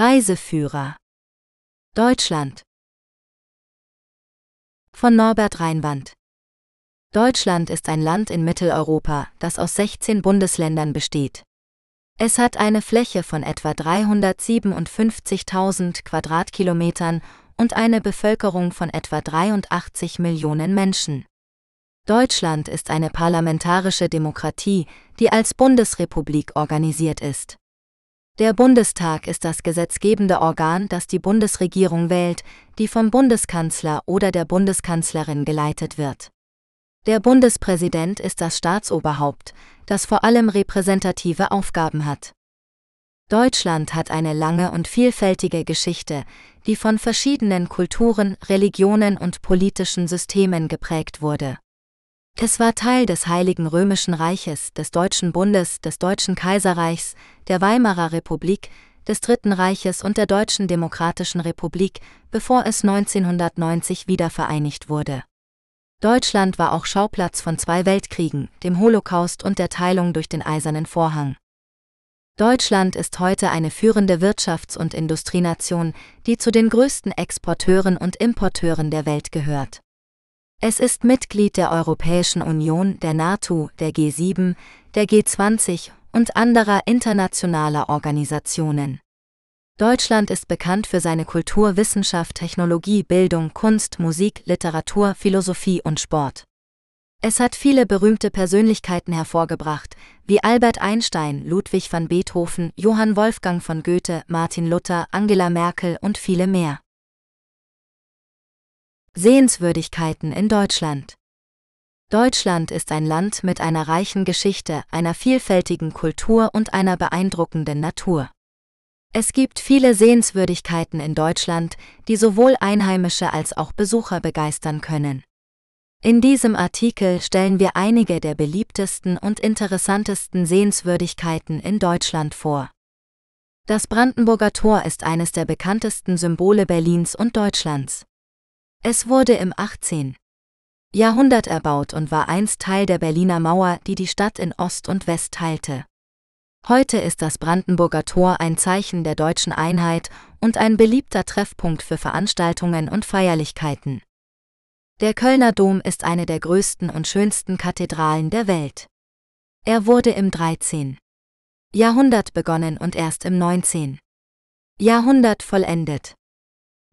Reiseführer Deutschland von Norbert Reinwand Deutschland ist ein Land in Mitteleuropa, das aus 16 Bundesländern besteht. Es hat eine Fläche von etwa 357.000 Quadratkilometern und eine Bevölkerung von etwa 83 Millionen Menschen. Deutschland ist eine parlamentarische Demokratie, die als Bundesrepublik organisiert ist. Der Bundestag ist das gesetzgebende Organ, das die Bundesregierung wählt, die vom Bundeskanzler oder der Bundeskanzlerin geleitet wird. Der Bundespräsident ist das Staatsoberhaupt, das vor allem repräsentative Aufgaben hat. Deutschland hat eine lange und vielfältige Geschichte, die von verschiedenen Kulturen, Religionen und politischen Systemen geprägt wurde. Es war Teil des Heiligen Römischen Reiches, des Deutschen Bundes, des Deutschen Kaiserreichs, der Weimarer Republik, des Dritten Reiches und der Deutschen Demokratischen Republik, bevor es 1990 wiedervereinigt wurde. Deutschland war auch Schauplatz von zwei Weltkriegen, dem Holocaust und der Teilung durch den Eisernen Vorhang. Deutschland ist heute eine führende Wirtschafts- und Industrienation, die zu den größten Exporteuren und Importeuren der Welt gehört. Es ist Mitglied der Europäischen Union, der NATO, der G7, der G20 und anderer internationaler Organisationen. Deutschland ist bekannt für seine Kultur, Wissenschaft, Technologie, Bildung, Kunst, Musik, Literatur, Philosophie und Sport. Es hat viele berühmte Persönlichkeiten hervorgebracht, wie Albert Einstein, Ludwig van Beethoven, Johann Wolfgang von Goethe, Martin Luther, Angela Merkel und viele mehr. Sehenswürdigkeiten in Deutschland Deutschland ist ein Land mit einer reichen Geschichte, einer vielfältigen Kultur und einer beeindruckenden Natur. Es gibt viele Sehenswürdigkeiten in Deutschland, die sowohl Einheimische als auch Besucher begeistern können. In diesem Artikel stellen wir einige der beliebtesten und interessantesten Sehenswürdigkeiten in Deutschland vor. Das Brandenburger Tor ist eines der bekanntesten Symbole Berlins und Deutschlands. Es wurde im 18. Jahrhundert erbaut und war einst Teil der Berliner Mauer, die die Stadt in Ost und West teilte. Heute ist das Brandenburger Tor ein Zeichen der deutschen Einheit und ein beliebter Treffpunkt für Veranstaltungen und Feierlichkeiten. Der Kölner Dom ist eine der größten und schönsten Kathedralen der Welt. Er wurde im 13. Jahrhundert begonnen und erst im 19. Jahrhundert vollendet.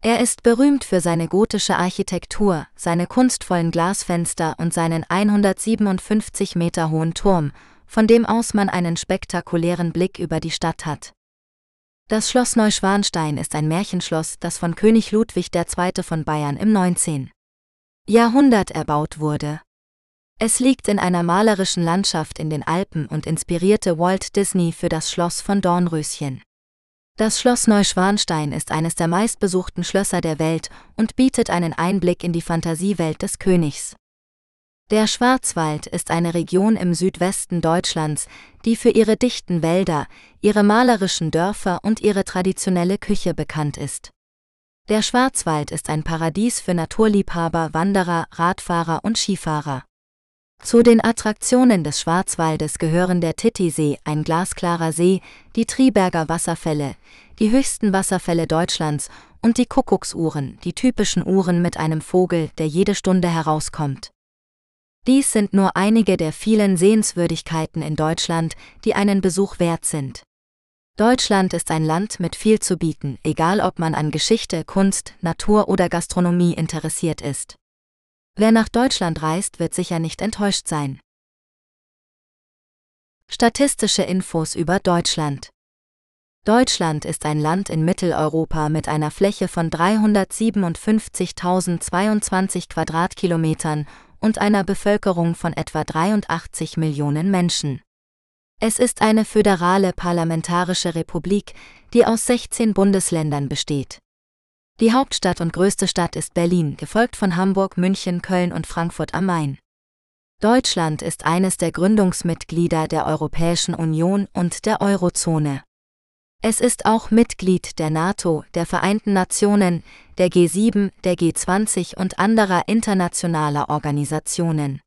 Er ist berühmt für seine gotische Architektur, seine kunstvollen Glasfenster und seinen 157 Meter hohen Turm, von dem aus man einen spektakulären Blick über die Stadt hat. Das Schloss Neuschwanstein ist ein Märchenschloss, das von König Ludwig II. von Bayern im 19. Jahrhundert erbaut wurde. Es liegt in einer malerischen Landschaft in den Alpen und inspirierte Walt Disney für das Schloss von Dornröschen. Das Schloss Neuschwanstein ist eines der meistbesuchten Schlösser der Welt und bietet einen Einblick in die Fantasiewelt des Königs. Der Schwarzwald ist eine Region im Südwesten Deutschlands, die für ihre dichten Wälder, ihre malerischen Dörfer und ihre traditionelle Küche bekannt ist. Der Schwarzwald ist ein Paradies für Naturliebhaber, Wanderer, Radfahrer und Skifahrer. Zu den Attraktionen des Schwarzwaldes gehören der Titisee, ein glasklarer See, die Triberger Wasserfälle, die höchsten Wasserfälle Deutschlands und die Kuckucksuhren, die typischen Uhren mit einem Vogel, der jede Stunde herauskommt. Dies sind nur einige der vielen Sehenswürdigkeiten in Deutschland, die einen Besuch wert sind. Deutschland ist ein Land mit viel zu bieten, egal ob man an Geschichte, Kunst, Natur oder Gastronomie interessiert ist. Wer nach Deutschland reist, wird sicher nicht enttäuscht sein. Statistische Infos über Deutschland Deutschland ist ein Land in Mitteleuropa mit einer Fläche von 357.022 Quadratkilometern und einer Bevölkerung von etwa 83 Millionen Menschen. Es ist eine föderale parlamentarische Republik, die aus 16 Bundesländern besteht. Die Hauptstadt und größte Stadt ist Berlin, gefolgt von Hamburg, München, Köln und Frankfurt am Main. Deutschland ist eines der Gründungsmitglieder der Europäischen Union und der Eurozone. Es ist auch Mitglied der NATO, der Vereinten Nationen, der G7, der G20 und anderer internationaler Organisationen.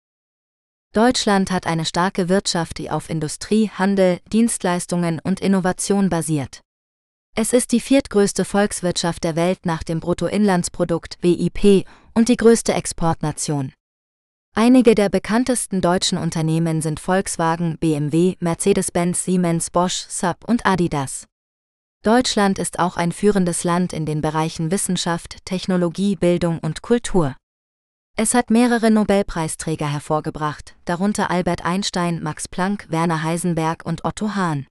Deutschland hat eine starke Wirtschaft, die auf Industrie, Handel, Dienstleistungen und Innovation basiert. Es ist die viertgrößte Volkswirtschaft der Welt nach dem Bruttoinlandsprodukt BIP und die größte Exportnation. Einige der bekanntesten deutschen Unternehmen sind Volkswagen, BMW, Mercedes-Benz, Siemens, Bosch, Saab und Adidas. Deutschland ist auch ein führendes Land in den Bereichen Wissenschaft, Technologie, Bildung und Kultur. Es hat mehrere Nobelpreisträger hervorgebracht, darunter Albert Einstein, Max Planck, Werner Heisenberg und Otto Hahn.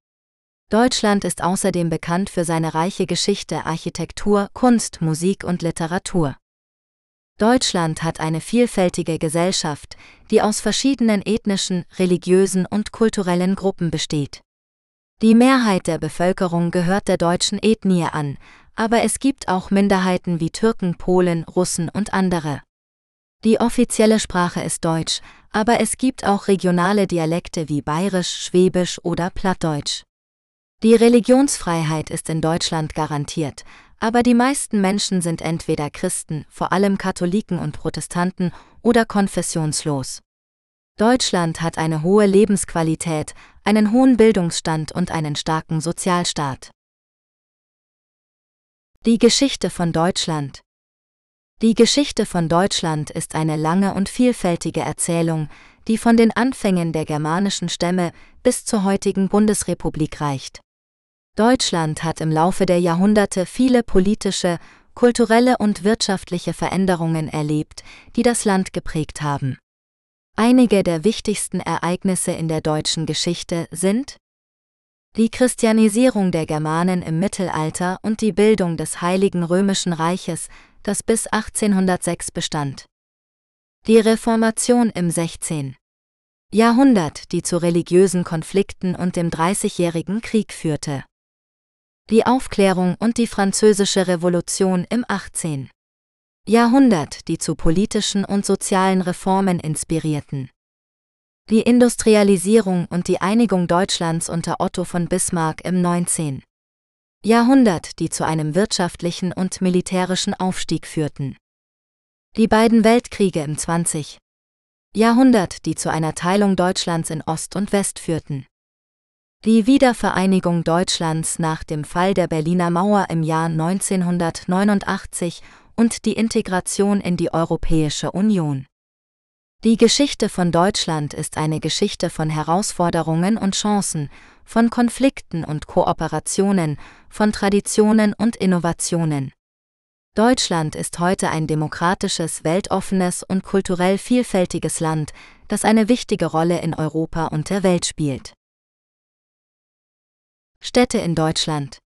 Deutschland ist außerdem bekannt für seine reiche Geschichte, Architektur, Kunst, Musik und Literatur. Deutschland hat eine vielfältige Gesellschaft, die aus verschiedenen ethnischen, religiösen und kulturellen Gruppen besteht. Die Mehrheit der Bevölkerung gehört der deutschen Ethnie an, aber es gibt auch Minderheiten wie Türken, Polen, Russen und andere. Die offizielle Sprache ist Deutsch, aber es gibt auch regionale Dialekte wie Bayerisch, Schwäbisch oder Plattdeutsch. Die Religionsfreiheit ist in Deutschland garantiert, aber die meisten Menschen sind entweder Christen, vor allem Katholiken und Protestanten, oder konfessionslos. Deutschland hat eine hohe Lebensqualität, einen hohen Bildungsstand und einen starken Sozialstaat. Die Geschichte von Deutschland Die Geschichte von Deutschland ist eine lange und vielfältige Erzählung, die von den Anfängen der germanischen Stämme bis zur heutigen Bundesrepublik reicht. Deutschland hat im Laufe der Jahrhunderte viele politische, kulturelle und wirtschaftliche Veränderungen erlebt, die das Land geprägt haben. Einige der wichtigsten Ereignisse in der deutschen Geschichte sind die Christianisierung der Germanen im Mittelalter und die Bildung des Heiligen Römischen Reiches, das bis 1806 bestand. Die Reformation im 16. Jahrhundert, die zu religiösen Konflikten und dem Dreißigjährigen Krieg führte die Aufklärung und die Französische Revolution im 18. Jahrhundert, die zu politischen und sozialen Reformen inspirierten. Die Industrialisierung und die Einigung Deutschlands unter Otto von Bismarck im 19. Jahrhundert, die zu einem wirtschaftlichen und militärischen Aufstieg führten. Die beiden Weltkriege im 20. Jahrhundert, die zu einer Teilung Deutschlands in Ost und West führten. Die Wiedervereinigung Deutschlands nach dem Fall der Berliner Mauer im Jahr 1989 und die Integration in die Europäische Union. Die Geschichte von Deutschland ist eine Geschichte von Herausforderungen und Chancen, von Konflikten und Kooperationen, von Traditionen und Innovationen. Deutschland ist heute ein demokratisches, weltoffenes und kulturell vielfältiges Land, das eine wichtige Rolle in Europa und der Welt spielt. Städte in Deutschland.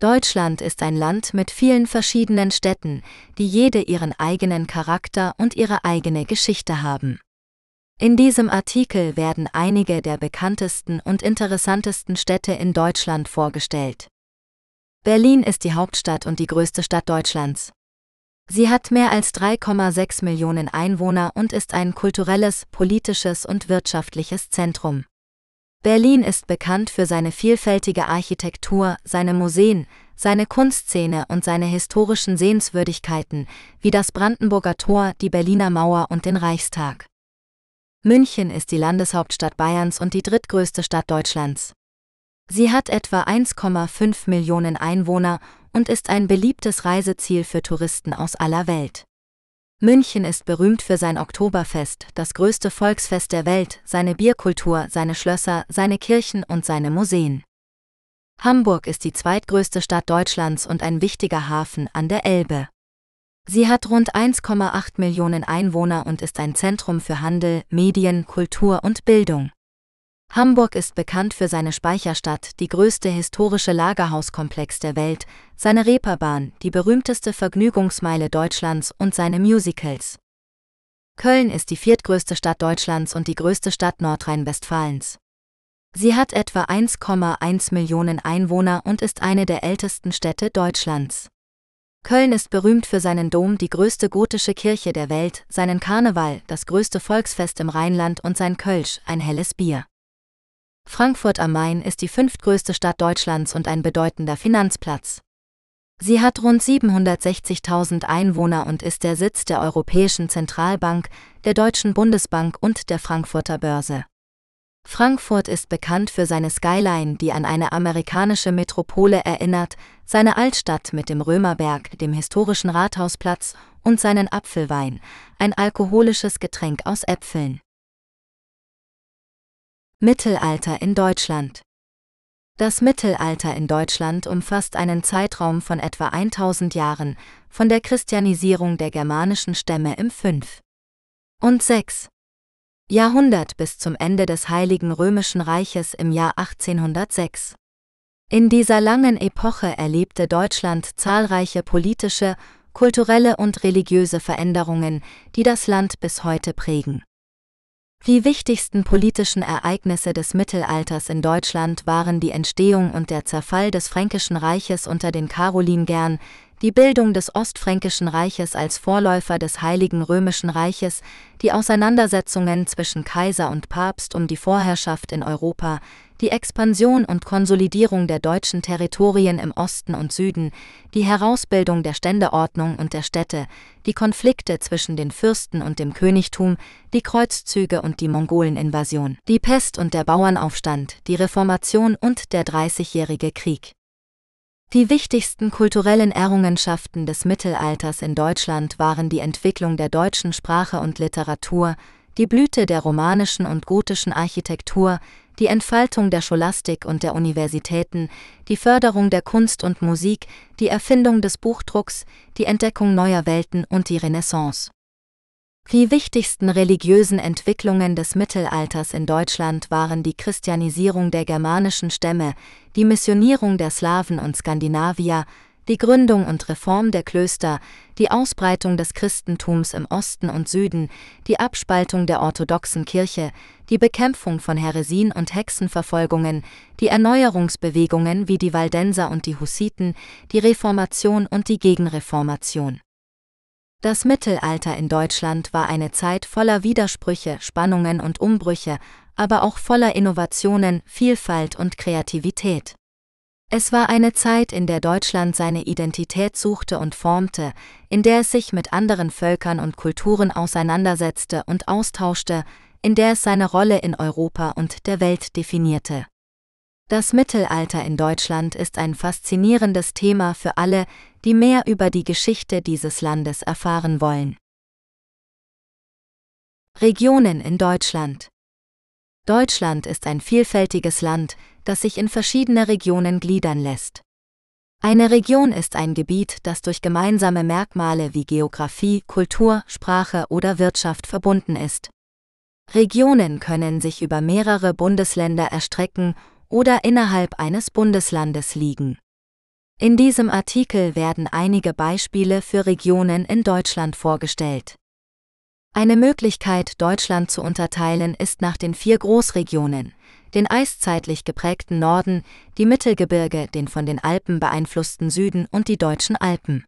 Deutschland ist ein Land mit vielen verschiedenen Städten, die jede ihren eigenen Charakter und ihre eigene Geschichte haben. In diesem Artikel werden einige der bekanntesten und interessantesten Städte in Deutschland vorgestellt. Berlin ist die Hauptstadt und die größte Stadt Deutschlands. Sie hat mehr als 3,6 Millionen Einwohner und ist ein kulturelles, politisches und wirtschaftliches Zentrum. Berlin ist bekannt für seine vielfältige Architektur, seine Museen, seine Kunstszene und seine historischen Sehenswürdigkeiten, wie das Brandenburger Tor, die Berliner Mauer und den Reichstag. München ist die Landeshauptstadt Bayerns und die drittgrößte Stadt Deutschlands. Sie hat etwa 1,5 Millionen Einwohner und ist ein beliebtes Reiseziel für Touristen aus aller Welt. München ist berühmt für sein Oktoberfest, das größte Volksfest der Welt, seine Bierkultur, seine Schlösser, seine Kirchen und seine Museen. Hamburg ist die zweitgrößte Stadt Deutschlands und ein wichtiger Hafen an der Elbe. Sie hat rund 1,8 Millionen Einwohner und ist ein Zentrum für Handel, Medien, Kultur und Bildung. Hamburg ist bekannt für seine Speicherstadt, die größte historische Lagerhauskomplex der Welt, seine Reeperbahn, die berühmteste Vergnügungsmeile Deutschlands und seine Musicals. Köln ist die viertgrößte Stadt Deutschlands und die größte Stadt Nordrhein-Westfalens. Sie hat etwa 1,1 Millionen Einwohner und ist eine der ältesten Städte Deutschlands. Köln ist berühmt für seinen Dom, die größte gotische Kirche der Welt, seinen Karneval, das größte Volksfest im Rheinland und sein Kölsch, ein helles Bier. Frankfurt am Main ist die fünftgrößte Stadt Deutschlands und ein bedeutender Finanzplatz. Sie hat rund 760.000 Einwohner und ist der Sitz der Europäischen Zentralbank, der Deutschen Bundesbank und der Frankfurter Börse. Frankfurt ist bekannt für seine Skyline, die an eine amerikanische Metropole erinnert, seine Altstadt mit dem Römerberg, dem historischen Rathausplatz und seinen Apfelwein, ein alkoholisches Getränk aus Äpfeln. Mittelalter in Deutschland Das Mittelalter in Deutschland umfasst einen Zeitraum von etwa 1000 Jahren, von der Christianisierung der germanischen Stämme im 5. und 6. Jahrhundert bis zum Ende des Heiligen Römischen Reiches im Jahr 1806. In dieser langen Epoche erlebte Deutschland zahlreiche politische, kulturelle und religiöse Veränderungen, die das Land bis heute prägen. Die wichtigsten politischen Ereignisse des Mittelalters in Deutschland waren die Entstehung und der Zerfall des Fränkischen Reiches unter den Karolingern, die Bildung des Ostfränkischen Reiches als Vorläufer des Heiligen Römischen Reiches, die Auseinandersetzungen zwischen Kaiser und Papst um die Vorherrschaft in Europa, die Expansion und Konsolidierung der deutschen Territorien im Osten und Süden, die Herausbildung der Ständeordnung und der Städte, die Konflikte zwischen den Fürsten und dem Königtum, die Kreuzzüge und die Mongoleninvasion, die Pest und der Bauernaufstand, die Reformation und der Dreißigjährige Krieg. Die wichtigsten kulturellen Errungenschaften des Mittelalters in Deutschland waren die Entwicklung der deutschen Sprache und Literatur, die Blüte der romanischen und gotischen Architektur, die Entfaltung der Scholastik und der Universitäten, die Förderung der Kunst und Musik, die Erfindung des Buchdrucks, die Entdeckung neuer Welten und die Renaissance. Die wichtigsten religiösen Entwicklungen des Mittelalters in Deutschland waren die Christianisierung der germanischen Stämme, die Missionierung der Slawen und Skandinavier, die Gründung und Reform der Klöster, die Ausbreitung des Christentums im Osten und Süden, die Abspaltung der orthodoxen Kirche, die Bekämpfung von Häresien und Hexenverfolgungen, die Erneuerungsbewegungen wie die Waldenser und die Hussiten, die Reformation und die Gegenreformation. Das Mittelalter in Deutschland war eine Zeit voller Widersprüche, Spannungen und Umbrüche, aber auch voller Innovationen, Vielfalt und Kreativität. Es war eine Zeit, in der Deutschland seine Identität suchte und formte, in der es sich mit anderen Völkern und Kulturen auseinandersetzte und austauschte, in der es seine Rolle in Europa und der Welt definierte. Das Mittelalter in Deutschland ist ein faszinierendes Thema für alle, die mehr über die Geschichte dieses Landes erfahren wollen. Regionen in Deutschland Deutschland ist ein vielfältiges Land, das sich in verschiedene Regionen gliedern lässt. Eine Region ist ein Gebiet, das durch gemeinsame Merkmale wie Geographie, Kultur, Sprache oder Wirtschaft verbunden ist. Regionen können sich über mehrere Bundesländer erstrecken oder innerhalb eines Bundeslandes liegen. In diesem Artikel werden einige Beispiele für Regionen in Deutschland vorgestellt. Eine Möglichkeit, Deutschland zu unterteilen, ist nach den vier Großregionen, den eiszeitlich geprägten Norden, die Mittelgebirge, den von den Alpen beeinflussten Süden und die deutschen Alpen.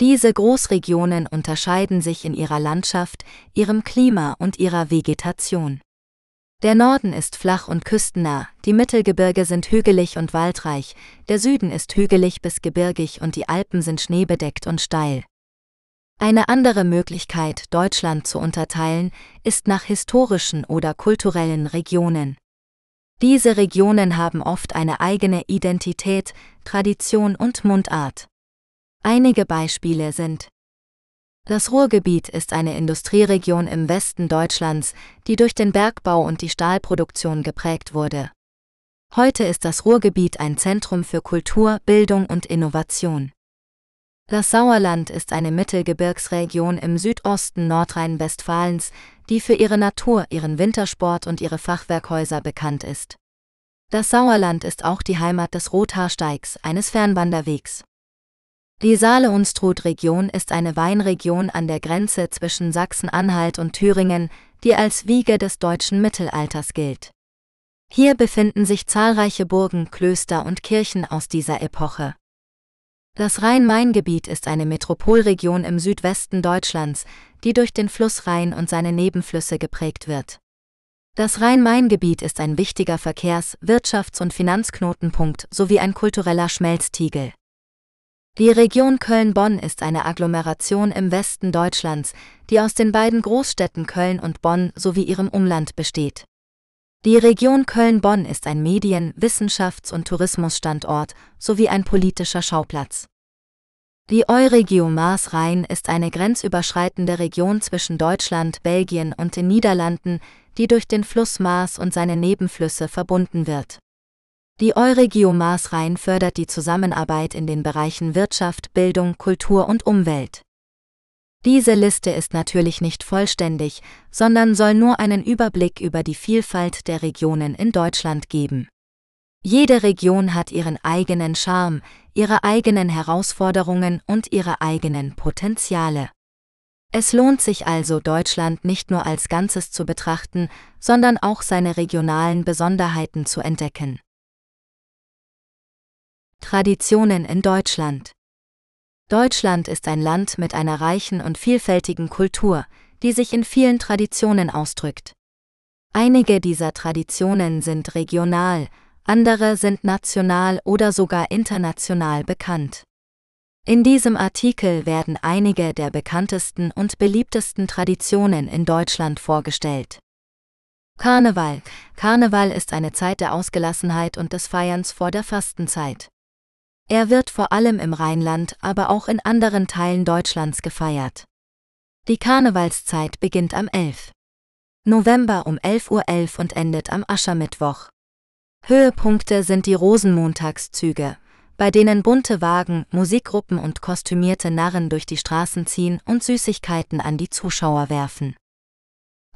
Diese Großregionen unterscheiden sich in ihrer Landschaft, ihrem Klima und ihrer Vegetation. Der Norden ist flach und küstennah, die Mittelgebirge sind hügelig und waldreich, der Süden ist hügelig bis gebirgig und die Alpen sind schneebedeckt und steil. Eine andere Möglichkeit, Deutschland zu unterteilen, ist nach historischen oder kulturellen Regionen. Diese Regionen haben oft eine eigene Identität, Tradition und Mundart. Einige Beispiele sind das Ruhrgebiet ist eine Industrieregion im Westen Deutschlands, die durch den Bergbau und die Stahlproduktion geprägt wurde. Heute ist das Ruhrgebiet ein Zentrum für Kultur, Bildung und Innovation. Das Sauerland ist eine Mittelgebirgsregion im Südosten Nordrhein-Westfalens, die für ihre Natur, ihren Wintersport und ihre Fachwerkhäuser bekannt ist. Das Sauerland ist auch die Heimat des Rothaarsteigs, eines Fernwanderwegs. Die Saale-Unstrut-Region ist eine Weinregion an der Grenze zwischen Sachsen-Anhalt und Thüringen, die als Wiege des deutschen Mittelalters gilt. Hier befinden sich zahlreiche Burgen, Klöster und Kirchen aus dieser Epoche. Das Rhein-Main-Gebiet ist eine Metropolregion im Südwesten Deutschlands, die durch den Fluss Rhein und seine Nebenflüsse geprägt wird. Das Rhein-Main-Gebiet ist ein wichtiger Verkehrs-, Wirtschafts- und Finanzknotenpunkt sowie ein kultureller Schmelztiegel. Die Region Köln-Bonn ist eine Agglomeration im Westen Deutschlands, die aus den beiden Großstädten Köln und Bonn sowie ihrem Umland besteht. Die Region Köln-Bonn ist ein Medien-, Wissenschafts- und Tourismusstandort sowie ein politischer Schauplatz. Die Euregio Maas-Rhein ist eine grenzüberschreitende Region zwischen Deutschland, Belgien und den Niederlanden, die durch den Fluss Maas und seine Nebenflüsse verbunden wird. Die Euregio Maas-Rhein fördert die Zusammenarbeit in den Bereichen Wirtschaft, Bildung, Kultur und Umwelt. Diese Liste ist natürlich nicht vollständig, sondern soll nur einen Überblick über die Vielfalt der Regionen in Deutschland geben. Jede Region hat ihren eigenen Charme, ihre eigenen Herausforderungen und ihre eigenen Potenziale. Es lohnt sich also, Deutschland nicht nur als Ganzes zu betrachten, sondern auch seine regionalen Besonderheiten zu entdecken. Traditionen in Deutschland Deutschland ist ein Land mit einer reichen und vielfältigen Kultur, die sich in vielen Traditionen ausdrückt. Einige dieser Traditionen sind regional, andere sind national oder sogar international bekannt. In diesem Artikel werden einige der bekanntesten und beliebtesten Traditionen in Deutschland vorgestellt. Karneval. Karneval ist eine Zeit der Ausgelassenheit und des Feierns vor der Fastenzeit. Er wird vor allem im Rheinland, aber auch in anderen Teilen Deutschlands gefeiert. Die Karnevalszeit beginnt am 11. November um 11.11 Uhr .11 und endet am Aschermittwoch. Höhepunkte sind die Rosenmontagszüge, bei denen bunte Wagen, Musikgruppen und kostümierte Narren durch die Straßen ziehen und Süßigkeiten an die Zuschauer werfen.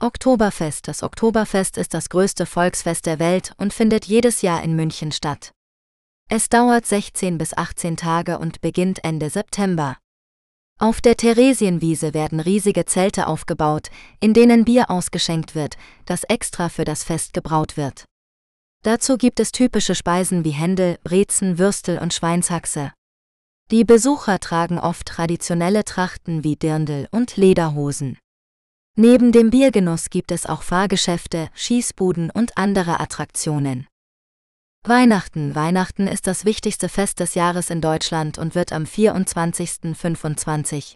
Oktoberfest Das Oktoberfest ist das größte Volksfest der Welt und findet jedes Jahr in München statt. Es dauert 16 bis 18 Tage und beginnt Ende September. Auf der Theresienwiese werden riesige Zelte aufgebaut, in denen Bier ausgeschenkt wird, das extra für das Fest gebraut wird. Dazu gibt es typische Speisen wie Händel, Brezen, Würstel und Schweinshaxe. Die Besucher tragen oft traditionelle Trachten wie Dirndl und Lederhosen. Neben dem Biergenuss gibt es auch Fahrgeschäfte, Schießbuden und andere Attraktionen. Weihnachten Weihnachten ist das wichtigste Fest des Jahres in Deutschland und wird am 24., 25.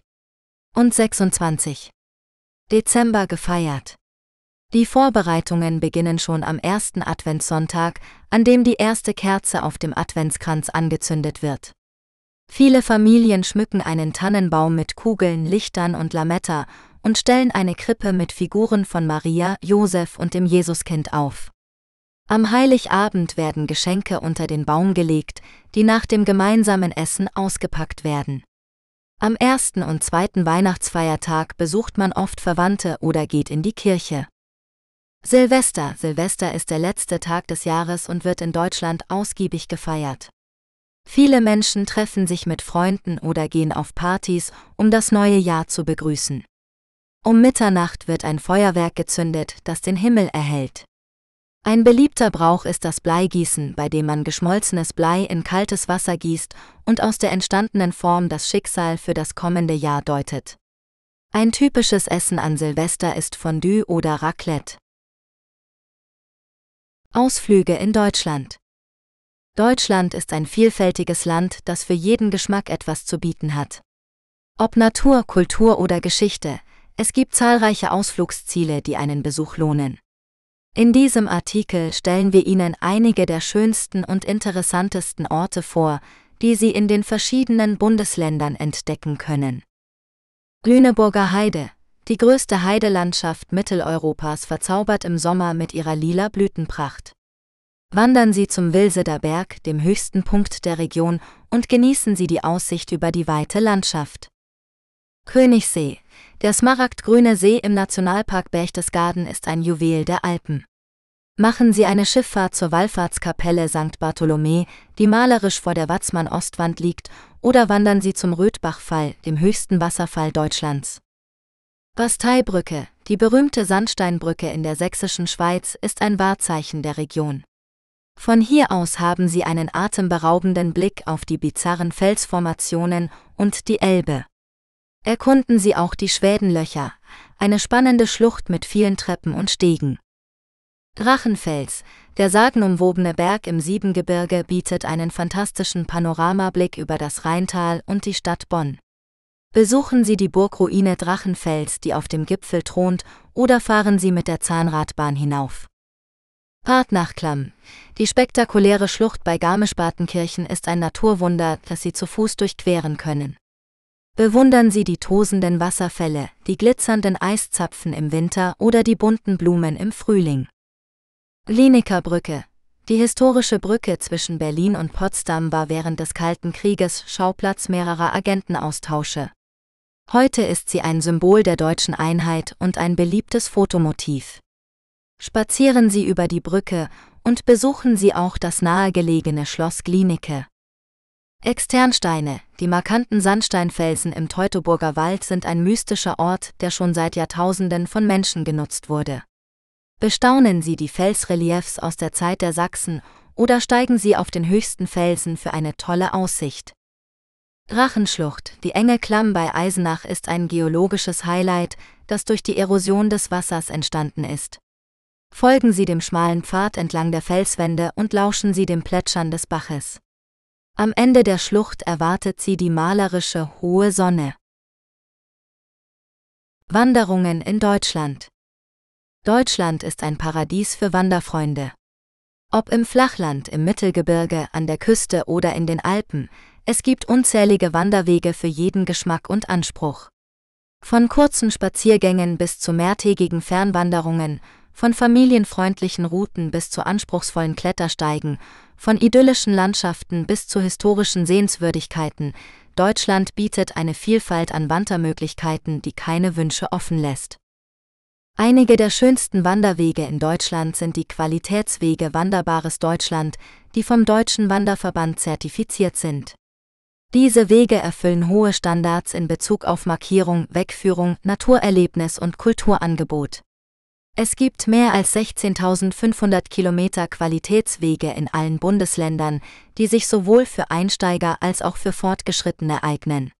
und 26. Dezember gefeiert. Die Vorbereitungen beginnen schon am ersten Adventssonntag, an dem die erste Kerze auf dem Adventskranz angezündet wird. Viele Familien schmücken einen Tannenbaum mit Kugeln, Lichtern und Lametta und stellen eine Krippe mit Figuren von Maria, Josef und dem Jesuskind auf. Am Heiligabend werden Geschenke unter den Baum gelegt, die nach dem gemeinsamen Essen ausgepackt werden. Am ersten und zweiten Weihnachtsfeiertag besucht man oft Verwandte oder geht in die Kirche. Silvester Silvester ist der letzte Tag des Jahres und wird in Deutschland ausgiebig gefeiert. Viele Menschen treffen sich mit Freunden oder gehen auf Partys, um das neue Jahr zu begrüßen. Um Mitternacht wird ein Feuerwerk gezündet, das den Himmel erhellt. Ein beliebter Brauch ist das Bleigießen, bei dem man geschmolzenes Blei in kaltes Wasser gießt und aus der entstandenen Form das Schicksal für das kommende Jahr deutet. Ein typisches Essen an Silvester ist Fondue oder Raclette. Ausflüge in Deutschland Deutschland ist ein vielfältiges Land, das für jeden Geschmack etwas zu bieten hat. Ob Natur, Kultur oder Geschichte, es gibt zahlreiche Ausflugsziele, die einen Besuch lohnen. In diesem Artikel stellen wir Ihnen einige der schönsten und interessantesten Orte vor, die Sie in den verschiedenen Bundesländern entdecken können. Lüneburger Heide, die größte Heidelandschaft Mitteleuropas, verzaubert im Sommer mit ihrer lila Blütenpracht. Wandern Sie zum Wilseder Berg, dem höchsten Punkt der Region, und genießen Sie die Aussicht über die weite Landschaft. Königssee, der smaragdgrüne See im Nationalpark Berchtesgaden ist ein Juwel der Alpen. Machen Sie eine Schifffahrt zur Wallfahrtskapelle St. Bartholomä, die malerisch vor der Watzmann-Ostwand liegt, oder wandern Sie zum Röthbachfall, dem höchsten Wasserfall Deutschlands. Basteibrücke, die berühmte Sandsteinbrücke in der sächsischen Schweiz, ist ein Wahrzeichen der Region. Von hier aus haben Sie einen atemberaubenden Blick auf die bizarren Felsformationen und die Elbe. Erkunden Sie auch die Schwädenlöcher, eine spannende Schlucht mit vielen Treppen und Stegen. Drachenfels, der sagenumwobene Berg im Siebengebirge bietet einen fantastischen Panoramablick über das Rheintal und die Stadt Bonn. Besuchen Sie die Burgruine Drachenfels, die auf dem Gipfel thront, oder fahren Sie mit der Zahnradbahn hinauf. Partnachklamm. Die spektakuläre Schlucht bei Garmisch-Partenkirchen ist ein Naturwunder, das Sie zu Fuß durchqueren können. Bewundern Sie die tosenden Wasserfälle, die glitzernden Eiszapfen im Winter oder die bunten Blumen im Frühling. Lineker Brücke. Die historische Brücke zwischen Berlin und Potsdam war während des Kalten Krieges Schauplatz mehrerer Agentenaustausche. Heute ist sie ein Symbol der deutschen Einheit und ein beliebtes Fotomotiv. Spazieren Sie über die Brücke und besuchen Sie auch das nahegelegene Schloss Glienicke. Externsteine, die markanten Sandsteinfelsen im Teutoburger Wald sind ein mystischer Ort, der schon seit Jahrtausenden von Menschen genutzt wurde. Bestaunen Sie die Felsreliefs aus der Zeit der Sachsen oder steigen Sie auf den höchsten Felsen für eine tolle Aussicht. Drachenschlucht, die enge Klamm bei Eisenach ist ein geologisches Highlight, das durch die Erosion des Wassers entstanden ist. Folgen Sie dem schmalen Pfad entlang der Felswände und lauschen Sie dem Plätschern des Baches. Am Ende der Schlucht erwartet Sie die malerische hohe Sonne. Wanderungen in Deutschland Deutschland ist ein Paradies für Wanderfreunde. Ob im Flachland, im Mittelgebirge, an der Küste oder in den Alpen, es gibt unzählige Wanderwege für jeden Geschmack und Anspruch. Von kurzen Spaziergängen bis zu mehrtägigen Fernwanderungen von familienfreundlichen Routen bis zu anspruchsvollen Klettersteigen, von idyllischen Landschaften bis zu historischen Sehenswürdigkeiten, Deutschland bietet eine Vielfalt an Wandermöglichkeiten, die keine Wünsche offen lässt. Einige der schönsten Wanderwege in Deutschland sind die Qualitätswege Wanderbares Deutschland, die vom Deutschen Wanderverband zertifiziert sind. Diese Wege erfüllen hohe Standards in Bezug auf Markierung, Wegführung, Naturerlebnis und Kulturangebot. Es gibt mehr als 16.500 Kilometer Qualitätswege in allen Bundesländern, die sich sowohl für Einsteiger als auch für Fortgeschrittene eignen.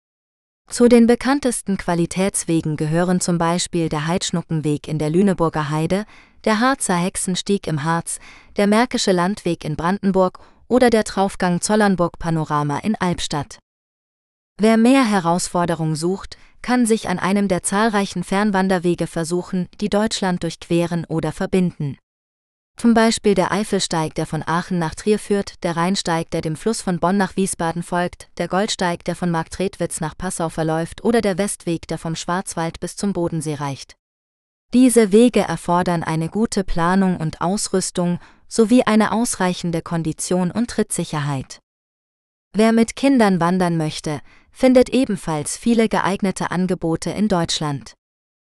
Zu den bekanntesten Qualitätswegen gehören zum Beispiel der Heidschnuckenweg in der Lüneburger Heide, der Harzer Hexenstieg im Harz, der Märkische Landweg in Brandenburg oder der Traufgang Zollernburg Panorama in Albstadt. Wer mehr Herausforderung sucht, kann sich an einem der zahlreichen Fernwanderwege versuchen, die Deutschland durchqueren oder verbinden. Zum Beispiel der Eifelsteig, der von Aachen nach Trier führt, der Rheinsteig, der dem Fluss von Bonn nach Wiesbaden folgt, der Goldsteig, der von Marktredwitz nach Passau verläuft oder der Westweg, der vom Schwarzwald bis zum Bodensee reicht. Diese Wege erfordern eine gute Planung und Ausrüstung sowie eine ausreichende Kondition und Trittsicherheit. Wer mit Kindern wandern möchte, findet ebenfalls viele geeignete Angebote in Deutschland.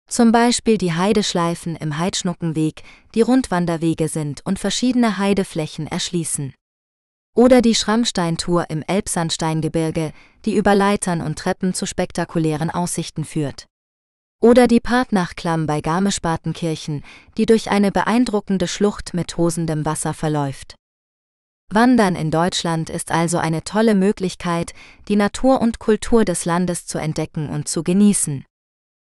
Zum Beispiel die Heideschleifen im Heidschnuckenweg, die Rundwanderwege sind und verschiedene Heideflächen erschließen. Oder die Schrammsteintour im Elbsandsteingebirge, die über Leitern und Treppen zu spektakulären Aussichten führt. Oder die Partnachklamm bei Garmisch-Partenkirchen, die durch eine beeindruckende Schlucht mit tosendem Wasser verläuft. Wandern in Deutschland ist also eine tolle Möglichkeit, die Natur und Kultur des Landes zu entdecken und zu genießen.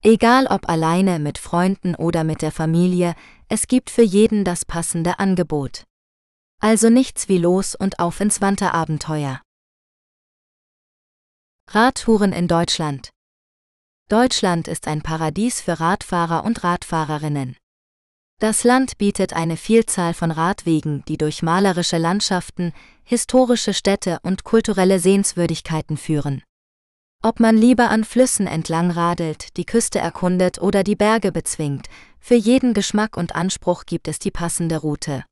Egal ob alleine, mit Freunden oder mit der Familie, es gibt für jeden das passende Angebot. Also nichts wie los und auf ins Wanderabenteuer. Radtouren in Deutschland Deutschland ist ein Paradies für Radfahrer und Radfahrerinnen. Das Land bietet eine Vielzahl von Radwegen, die durch malerische Landschaften, historische Städte und kulturelle Sehenswürdigkeiten führen. Ob man lieber an Flüssen entlang radelt, die Küste erkundet oder die Berge bezwingt, für jeden Geschmack und Anspruch gibt es die passende Route.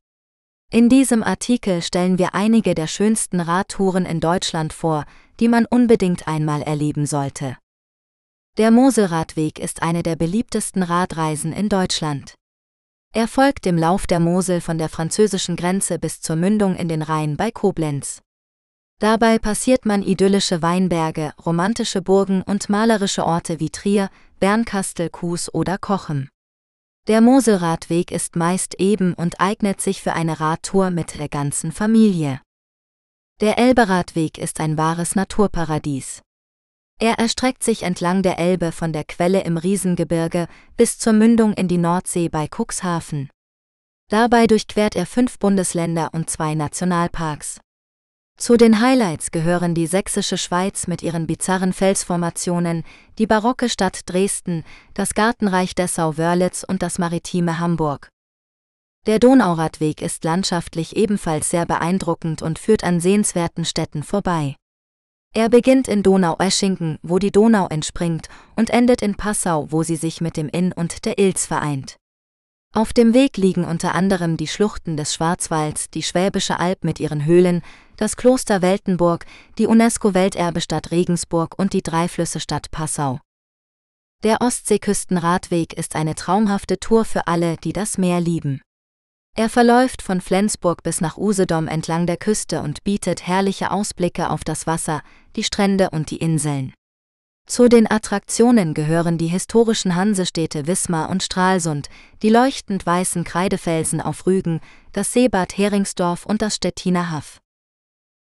In diesem Artikel stellen wir einige der schönsten Radtouren in Deutschland vor, die man unbedingt einmal erleben sollte. Der Moselradweg ist eine der beliebtesten Radreisen in Deutschland. Er folgt dem Lauf der Mosel von der französischen Grenze bis zur Mündung in den Rhein bei Koblenz. Dabei passiert man idyllische Weinberge, romantische Burgen und malerische Orte wie Trier, Bernkastel, Kues oder Kochem. Der Moselradweg ist meist eben und eignet sich für eine Radtour mit der ganzen Familie. Der Elberadweg ist ein wahres Naturparadies. Er erstreckt sich entlang der Elbe von der Quelle im Riesengebirge bis zur Mündung in die Nordsee bei Cuxhaven. Dabei durchquert er fünf Bundesländer und zwei Nationalparks. Zu den Highlights gehören die sächsische Schweiz mit ihren bizarren Felsformationen, die barocke Stadt Dresden, das Gartenreich Dessau-Wörlitz und das maritime Hamburg. Der Donauradweg ist landschaftlich ebenfalls sehr beeindruckend und führt an sehenswerten Städten vorbei. Er beginnt in Donau-Eschingen, wo die Donau entspringt, und endet in Passau, wo sie sich mit dem Inn und der Ilz vereint. Auf dem Weg liegen unter anderem die Schluchten des Schwarzwalds, die Schwäbische Alb mit ihren Höhlen, das Kloster Weltenburg, die UNESCO-Welterbestadt Regensburg und die Dreiflüsse-Stadt Passau. Der Ostseeküstenradweg ist eine traumhafte Tour für alle, die das Meer lieben. Er verläuft von Flensburg bis nach Usedom entlang der Küste und bietet herrliche Ausblicke auf das Wasser, die Strände und die Inseln. Zu den Attraktionen gehören die historischen Hansestädte Wismar und Stralsund, die leuchtend weißen Kreidefelsen auf Rügen, das Seebad Heringsdorf und das Stettiner Haff.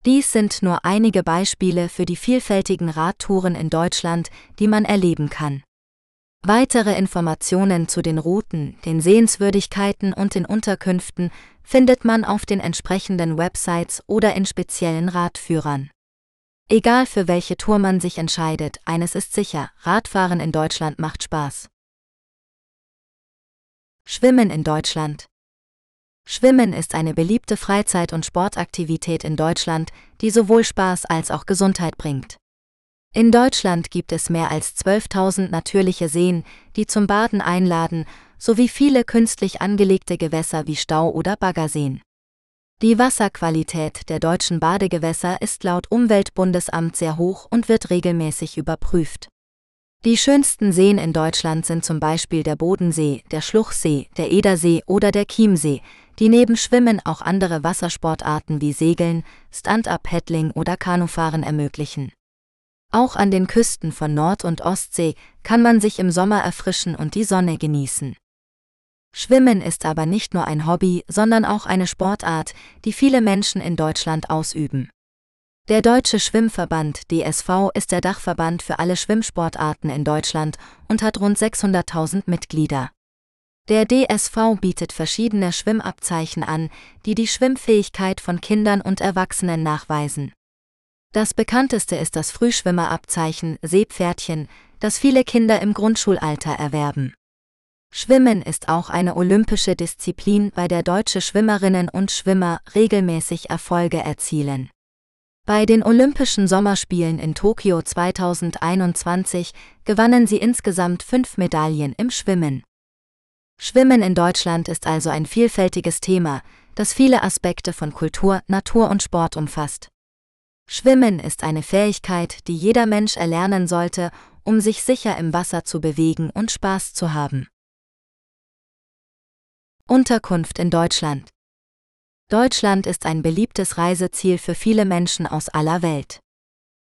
Dies sind nur einige Beispiele für die vielfältigen Radtouren in Deutschland, die man erleben kann. Weitere Informationen zu den Routen, den Sehenswürdigkeiten und den Unterkünften findet man auf den entsprechenden Websites oder in speziellen Radführern. Egal für welche Tour man sich entscheidet, eines ist sicher, Radfahren in Deutschland macht Spaß. Schwimmen in Deutschland. Schwimmen ist eine beliebte Freizeit- und Sportaktivität in Deutschland, die sowohl Spaß als auch Gesundheit bringt. In Deutschland gibt es mehr als 12.000 natürliche Seen, die zum Baden einladen, sowie viele künstlich angelegte Gewässer wie Stau- oder Baggerseen. Die Wasserqualität der deutschen Badegewässer ist laut Umweltbundesamt sehr hoch und wird regelmäßig überprüft. Die schönsten Seen in Deutschland sind zum Beispiel der Bodensee, der Schluchsee, der Edersee oder der Chiemsee, die neben Schwimmen auch andere Wassersportarten wie Segeln, Stand-up-Paddling oder Kanufahren ermöglichen. Auch an den Küsten von Nord- und Ostsee kann man sich im Sommer erfrischen und die Sonne genießen. Schwimmen ist aber nicht nur ein Hobby, sondern auch eine Sportart, die viele Menschen in Deutschland ausüben. Der Deutsche Schwimmverband DSV ist der Dachverband für alle Schwimmsportarten in Deutschland und hat rund 600.000 Mitglieder. Der DSV bietet verschiedene Schwimmabzeichen an, die die Schwimmfähigkeit von Kindern und Erwachsenen nachweisen. Das bekannteste ist das Frühschwimmerabzeichen Seepferdchen, das viele Kinder im Grundschulalter erwerben. Schwimmen ist auch eine olympische Disziplin, bei der deutsche Schwimmerinnen und Schwimmer regelmäßig Erfolge erzielen. Bei den Olympischen Sommerspielen in Tokio 2021 gewannen sie insgesamt fünf Medaillen im Schwimmen. Schwimmen in Deutschland ist also ein vielfältiges Thema, das viele Aspekte von Kultur, Natur und Sport umfasst. Schwimmen ist eine Fähigkeit, die jeder Mensch erlernen sollte, um sich sicher im Wasser zu bewegen und Spaß zu haben. Unterkunft in Deutschland. Deutschland ist ein beliebtes Reiseziel für viele Menschen aus aller Welt.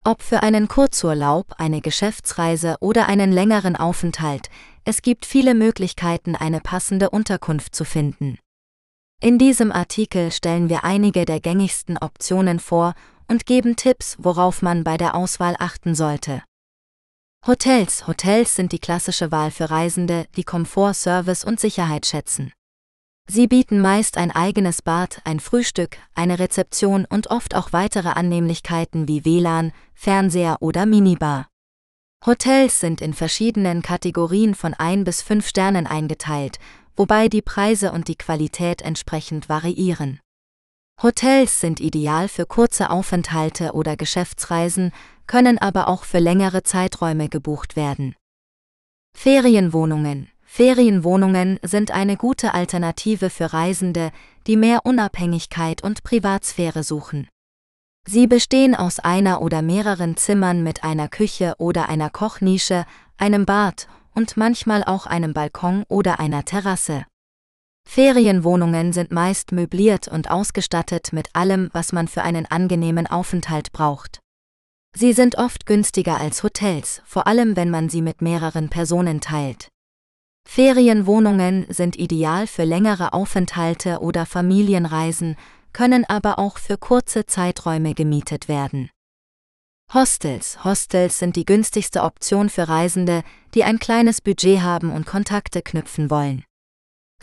Ob für einen Kurzurlaub, eine Geschäftsreise oder einen längeren Aufenthalt, es gibt viele Möglichkeiten, eine passende Unterkunft zu finden. In diesem Artikel stellen wir einige der gängigsten Optionen vor und geben Tipps, worauf man bei der Auswahl achten sollte. Hotels Hotels sind die klassische Wahl für Reisende, die Komfort, Service und Sicherheit schätzen. Sie bieten meist ein eigenes Bad, ein Frühstück, eine Rezeption und oft auch weitere Annehmlichkeiten wie WLAN, Fernseher oder Minibar. Hotels sind in verschiedenen Kategorien von 1 bis 5 Sternen eingeteilt, wobei die Preise und die Qualität entsprechend variieren. Hotels sind ideal für kurze Aufenthalte oder Geschäftsreisen, können aber auch für längere Zeiträume gebucht werden. Ferienwohnungen Ferienwohnungen sind eine gute Alternative für Reisende, die mehr Unabhängigkeit und Privatsphäre suchen. Sie bestehen aus einer oder mehreren Zimmern mit einer Küche oder einer Kochnische, einem Bad und manchmal auch einem Balkon oder einer Terrasse. Ferienwohnungen sind meist möbliert und ausgestattet mit allem, was man für einen angenehmen Aufenthalt braucht. Sie sind oft günstiger als Hotels, vor allem wenn man sie mit mehreren Personen teilt. Ferienwohnungen sind ideal für längere Aufenthalte oder Familienreisen, können aber auch für kurze Zeiträume gemietet werden. Hostels Hostels sind die günstigste Option für Reisende, die ein kleines Budget haben und Kontakte knüpfen wollen.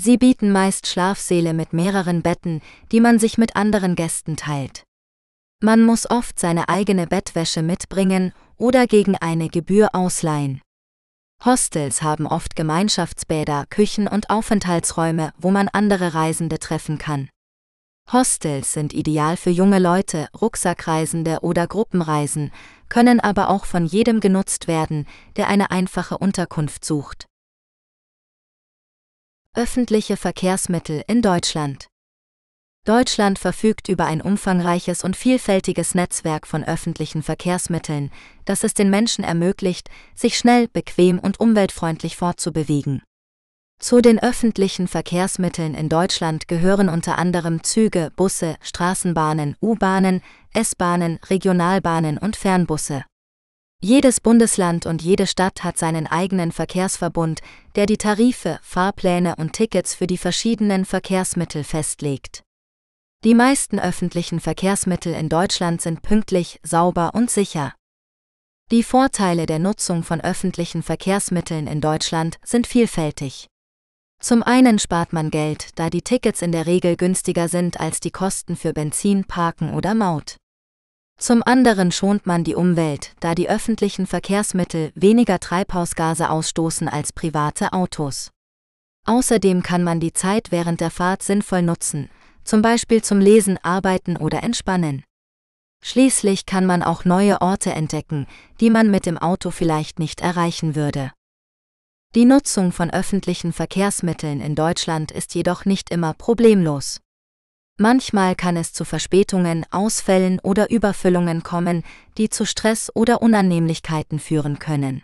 Sie bieten meist Schlafsäle mit mehreren Betten, die man sich mit anderen Gästen teilt. Man muss oft seine eigene Bettwäsche mitbringen oder gegen eine Gebühr ausleihen. Hostels haben oft Gemeinschaftsbäder, Küchen und Aufenthaltsräume, wo man andere Reisende treffen kann. Hostels sind ideal für junge Leute, Rucksackreisende oder Gruppenreisen, können aber auch von jedem genutzt werden, der eine einfache Unterkunft sucht. Öffentliche Verkehrsmittel in Deutschland Deutschland verfügt über ein umfangreiches und vielfältiges Netzwerk von öffentlichen Verkehrsmitteln, das es den Menschen ermöglicht, sich schnell, bequem und umweltfreundlich fortzubewegen. Zu den öffentlichen Verkehrsmitteln in Deutschland gehören unter anderem Züge, Busse, Straßenbahnen, U-Bahnen, S-Bahnen, Regionalbahnen und Fernbusse. Jedes Bundesland und jede Stadt hat seinen eigenen Verkehrsverbund, der die Tarife, Fahrpläne und Tickets für die verschiedenen Verkehrsmittel festlegt. Die meisten öffentlichen Verkehrsmittel in Deutschland sind pünktlich, sauber und sicher. Die Vorteile der Nutzung von öffentlichen Verkehrsmitteln in Deutschland sind vielfältig. Zum einen spart man Geld, da die Tickets in der Regel günstiger sind als die Kosten für Benzin, Parken oder Maut. Zum anderen schont man die Umwelt, da die öffentlichen Verkehrsmittel weniger Treibhausgase ausstoßen als private Autos. Außerdem kann man die Zeit während der Fahrt sinnvoll nutzen, zum Beispiel zum Lesen, Arbeiten oder Entspannen. Schließlich kann man auch neue Orte entdecken, die man mit dem Auto vielleicht nicht erreichen würde. Die Nutzung von öffentlichen Verkehrsmitteln in Deutschland ist jedoch nicht immer problemlos. Manchmal kann es zu Verspätungen, Ausfällen oder Überfüllungen kommen, die zu Stress oder Unannehmlichkeiten führen können.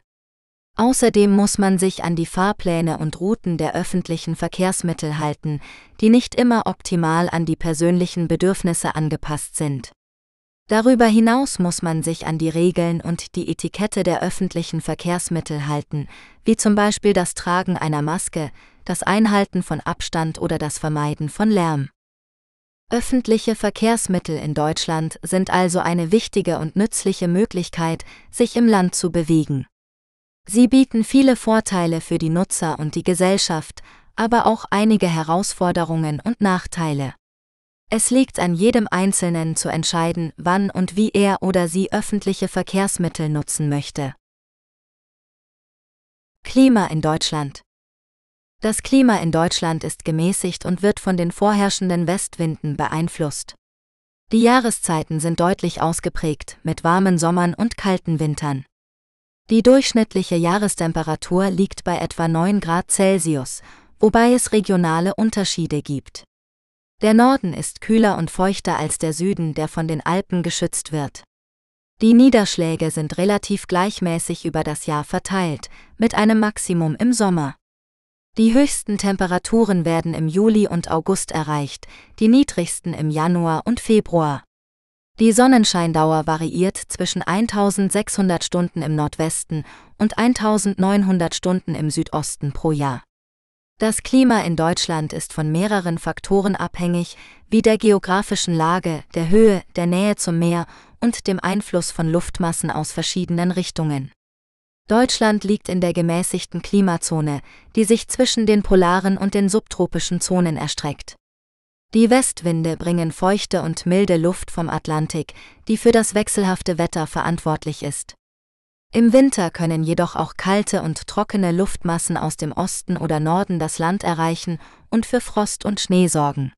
Außerdem muss man sich an die Fahrpläne und Routen der öffentlichen Verkehrsmittel halten, die nicht immer optimal an die persönlichen Bedürfnisse angepasst sind. Darüber hinaus muss man sich an die Regeln und die Etikette der öffentlichen Verkehrsmittel halten, wie zum Beispiel das Tragen einer Maske, das Einhalten von Abstand oder das Vermeiden von Lärm. Öffentliche Verkehrsmittel in Deutschland sind also eine wichtige und nützliche Möglichkeit, sich im Land zu bewegen. Sie bieten viele Vorteile für die Nutzer und die Gesellschaft, aber auch einige Herausforderungen und Nachteile. Es liegt an jedem Einzelnen zu entscheiden, wann und wie er oder sie öffentliche Verkehrsmittel nutzen möchte. Klima in Deutschland Das Klima in Deutschland ist gemäßigt und wird von den vorherrschenden Westwinden beeinflusst. Die Jahreszeiten sind deutlich ausgeprägt, mit warmen Sommern und kalten Wintern. Die durchschnittliche Jahrestemperatur liegt bei etwa 9 Grad Celsius, wobei es regionale Unterschiede gibt. Der Norden ist kühler und feuchter als der Süden, der von den Alpen geschützt wird. Die Niederschläge sind relativ gleichmäßig über das Jahr verteilt, mit einem Maximum im Sommer. Die höchsten Temperaturen werden im Juli und August erreicht, die niedrigsten im Januar und Februar. Die Sonnenscheindauer variiert zwischen 1600 Stunden im Nordwesten und 1900 Stunden im Südosten pro Jahr. Das Klima in Deutschland ist von mehreren Faktoren abhängig, wie der geografischen Lage, der Höhe, der Nähe zum Meer und dem Einfluss von Luftmassen aus verschiedenen Richtungen. Deutschland liegt in der gemäßigten Klimazone, die sich zwischen den polaren und den subtropischen Zonen erstreckt. Die Westwinde bringen feuchte und milde Luft vom Atlantik, die für das wechselhafte Wetter verantwortlich ist. Im Winter können jedoch auch kalte und trockene Luftmassen aus dem Osten oder Norden das Land erreichen und für Frost und Schnee sorgen.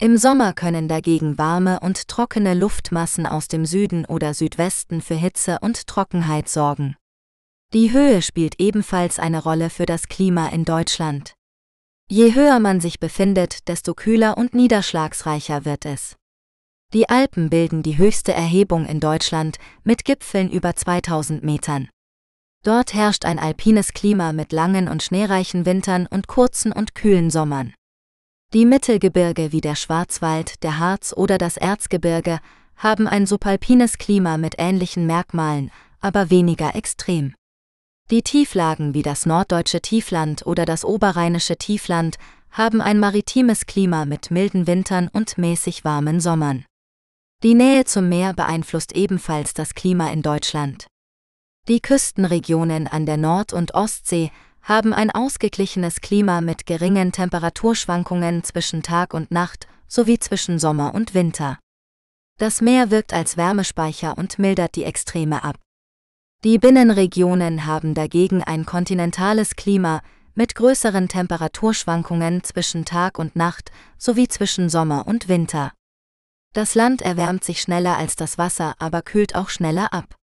Im Sommer können dagegen warme und trockene Luftmassen aus dem Süden oder Südwesten für Hitze und Trockenheit sorgen. Die Höhe spielt ebenfalls eine Rolle für das Klima in Deutschland. Je höher man sich befindet, desto kühler und niederschlagsreicher wird es. Die Alpen bilden die höchste Erhebung in Deutschland mit Gipfeln über 2000 Metern. Dort herrscht ein alpines Klima mit langen und schneereichen Wintern und kurzen und kühlen Sommern. Die Mittelgebirge wie der Schwarzwald, der Harz oder das Erzgebirge haben ein subalpines Klima mit ähnlichen Merkmalen, aber weniger extrem. Die Tieflagen wie das norddeutsche Tiefland oder das oberrheinische Tiefland haben ein maritimes Klima mit milden Wintern und mäßig warmen Sommern. Die Nähe zum Meer beeinflusst ebenfalls das Klima in Deutschland. Die Küstenregionen an der Nord- und Ostsee haben ein ausgeglichenes Klima mit geringen Temperaturschwankungen zwischen Tag und Nacht sowie zwischen Sommer und Winter. Das Meer wirkt als Wärmespeicher und mildert die Extreme ab. Die Binnenregionen haben dagegen ein kontinentales Klima mit größeren Temperaturschwankungen zwischen Tag und Nacht sowie zwischen Sommer und Winter. Das Land erwärmt sich schneller als das Wasser, aber kühlt auch schneller ab.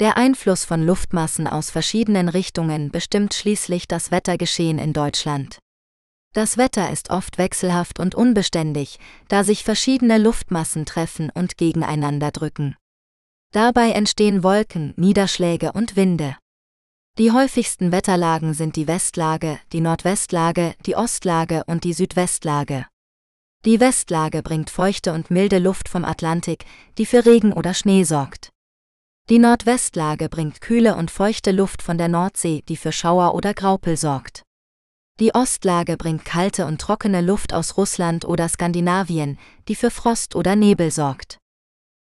Der Einfluss von Luftmassen aus verschiedenen Richtungen bestimmt schließlich das Wettergeschehen in Deutschland. Das Wetter ist oft wechselhaft und unbeständig, da sich verschiedene Luftmassen treffen und gegeneinander drücken. Dabei entstehen Wolken, Niederschläge und Winde. Die häufigsten Wetterlagen sind die Westlage, die Nordwestlage, die Ostlage und die Südwestlage. Die Westlage bringt feuchte und milde Luft vom Atlantik, die für Regen oder Schnee sorgt. Die Nordwestlage bringt kühle und feuchte Luft von der Nordsee, die für Schauer oder Graupel sorgt. Die Ostlage bringt kalte und trockene Luft aus Russland oder Skandinavien, die für Frost oder Nebel sorgt.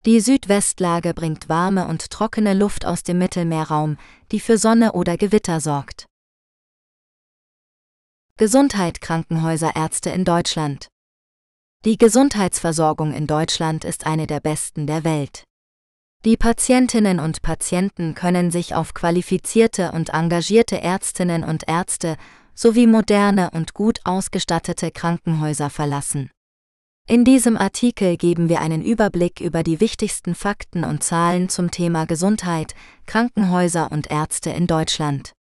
Die Südwestlage bringt warme und trockene Luft aus dem Mittelmeerraum, die für Sonne oder Gewitter sorgt. Gesundheit Krankenhäuser Ärzte in Deutschland Die Gesundheitsversorgung in Deutschland ist eine der besten der Welt. Die Patientinnen und Patienten können sich auf qualifizierte und engagierte Ärztinnen und Ärzte sowie moderne und gut ausgestattete Krankenhäuser verlassen. In diesem Artikel geben wir einen Überblick über die wichtigsten Fakten und Zahlen zum Thema Gesundheit, Krankenhäuser und Ärzte in Deutschland.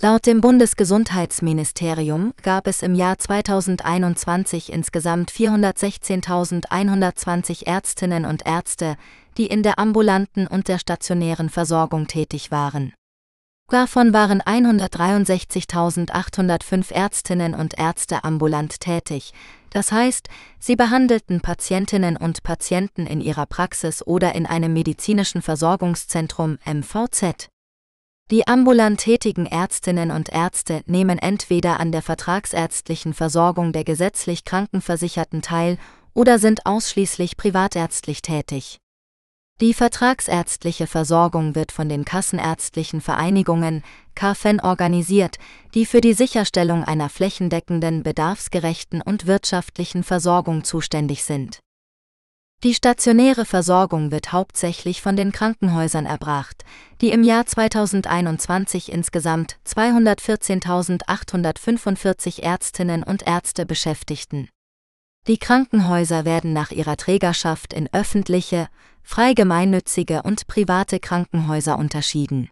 Laut dem Bundesgesundheitsministerium gab es im Jahr 2021 insgesamt 416.120 Ärztinnen und Ärzte, die in der ambulanten und der stationären Versorgung tätig waren. Davon waren 163.805 Ärztinnen und Ärzte ambulant tätig, das heißt, sie behandelten Patientinnen und Patienten in ihrer Praxis oder in einem medizinischen Versorgungszentrum MVZ. Die ambulant tätigen Ärztinnen und Ärzte nehmen entweder an der vertragsärztlichen Versorgung der gesetzlich Krankenversicherten teil oder sind ausschließlich privatärztlich tätig. Die vertragsärztliche Versorgung wird von den kassenärztlichen Vereinigungen KFEN organisiert, die für die Sicherstellung einer flächendeckenden, bedarfsgerechten und wirtschaftlichen Versorgung zuständig sind. Die stationäre Versorgung wird hauptsächlich von den Krankenhäusern erbracht, die im Jahr 2021 insgesamt 214.845 Ärztinnen und Ärzte beschäftigten. Die Krankenhäuser werden nach ihrer Trägerschaft in öffentliche, frei gemeinnützige und private Krankenhäuser unterschieden.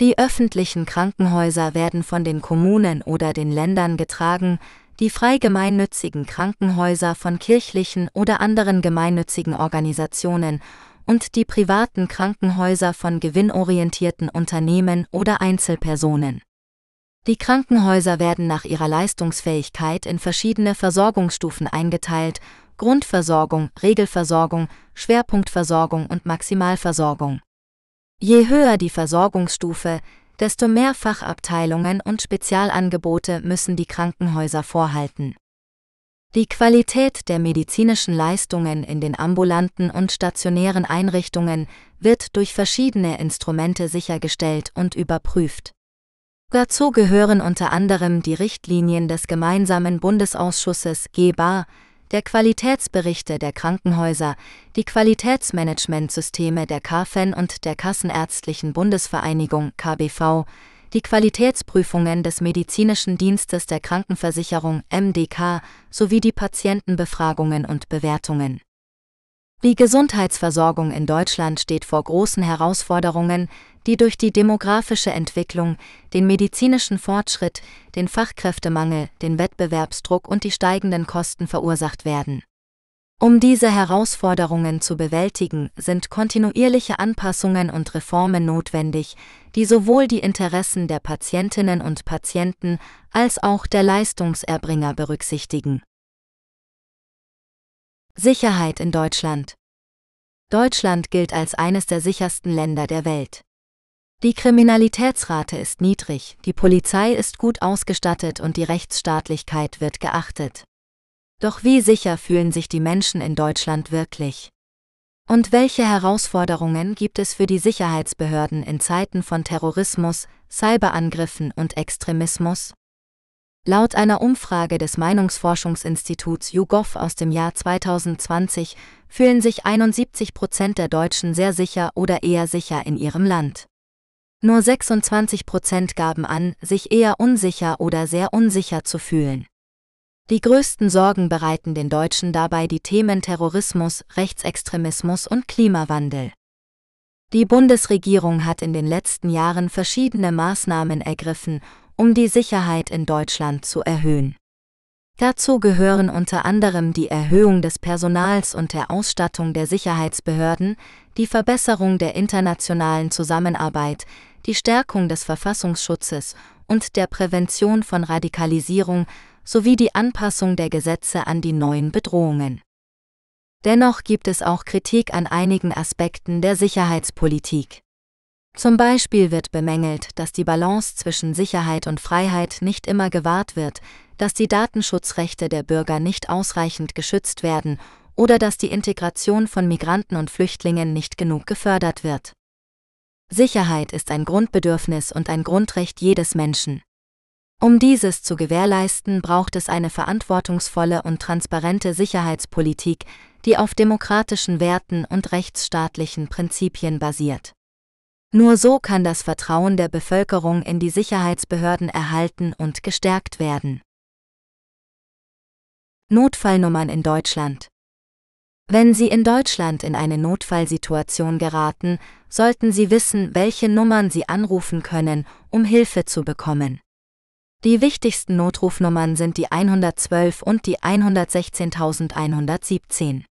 Die öffentlichen Krankenhäuser werden von den Kommunen oder den Ländern getragen, die frei gemeinnützigen Krankenhäuser von kirchlichen oder anderen gemeinnützigen Organisationen und die privaten Krankenhäuser von gewinnorientierten Unternehmen oder Einzelpersonen. Die Krankenhäuser werden nach ihrer Leistungsfähigkeit in verschiedene Versorgungsstufen eingeteilt Grundversorgung, Regelversorgung, Schwerpunktversorgung und Maximalversorgung. Je höher die Versorgungsstufe, desto mehr Fachabteilungen und Spezialangebote müssen die Krankenhäuser vorhalten. Die Qualität der medizinischen Leistungen in den ambulanten und stationären Einrichtungen wird durch verschiedene Instrumente sichergestellt und überprüft. Dazu gehören unter anderem die Richtlinien des gemeinsamen Bundesausschusses GEBA, der Qualitätsberichte der Krankenhäuser, die Qualitätsmanagementsysteme der KFEN und der Kassenärztlichen Bundesvereinigung KBV, die Qualitätsprüfungen des Medizinischen Dienstes der Krankenversicherung MDK sowie die Patientenbefragungen und Bewertungen. Die Gesundheitsversorgung in Deutschland steht vor großen Herausforderungen, die durch die demografische Entwicklung, den medizinischen Fortschritt, den Fachkräftemangel, den Wettbewerbsdruck und die steigenden Kosten verursacht werden. Um diese Herausforderungen zu bewältigen, sind kontinuierliche Anpassungen und Reformen notwendig, die sowohl die Interessen der Patientinnen und Patienten als auch der Leistungserbringer berücksichtigen. Sicherheit in Deutschland Deutschland gilt als eines der sichersten Länder der Welt. Die Kriminalitätsrate ist niedrig, die Polizei ist gut ausgestattet und die Rechtsstaatlichkeit wird geachtet. Doch wie sicher fühlen sich die Menschen in Deutschland wirklich? Und welche Herausforderungen gibt es für die Sicherheitsbehörden in Zeiten von Terrorismus, Cyberangriffen und Extremismus? Laut einer Umfrage des Meinungsforschungsinstituts YouGov aus dem Jahr 2020 fühlen sich 71 Prozent der Deutschen sehr sicher oder eher sicher in ihrem Land. Nur 26 Prozent gaben an, sich eher unsicher oder sehr unsicher zu fühlen. Die größten Sorgen bereiten den Deutschen dabei die Themen Terrorismus, Rechtsextremismus und Klimawandel. Die Bundesregierung hat in den letzten Jahren verschiedene Maßnahmen ergriffen, um die Sicherheit in Deutschland zu erhöhen. Dazu gehören unter anderem die Erhöhung des Personals und der Ausstattung der Sicherheitsbehörden, die Verbesserung der internationalen Zusammenarbeit, die Stärkung des Verfassungsschutzes und der Prävention von Radikalisierung sowie die Anpassung der Gesetze an die neuen Bedrohungen. Dennoch gibt es auch Kritik an einigen Aspekten der Sicherheitspolitik. Zum Beispiel wird bemängelt, dass die Balance zwischen Sicherheit und Freiheit nicht immer gewahrt wird, dass die Datenschutzrechte der Bürger nicht ausreichend geschützt werden oder dass die Integration von Migranten und Flüchtlingen nicht genug gefördert wird. Sicherheit ist ein Grundbedürfnis und ein Grundrecht jedes Menschen. Um dieses zu gewährleisten, braucht es eine verantwortungsvolle und transparente Sicherheitspolitik, die auf demokratischen Werten und rechtsstaatlichen Prinzipien basiert. Nur so kann das Vertrauen der Bevölkerung in die Sicherheitsbehörden erhalten und gestärkt werden. Notfallnummern in Deutschland Wenn Sie in Deutschland in eine Notfallsituation geraten, sollten Sie wissen, welche Nummern Sie anrufen können, um Hilfe zu bekommen. Die wichtigsten Notrufnummern sind die 112 und die 116117.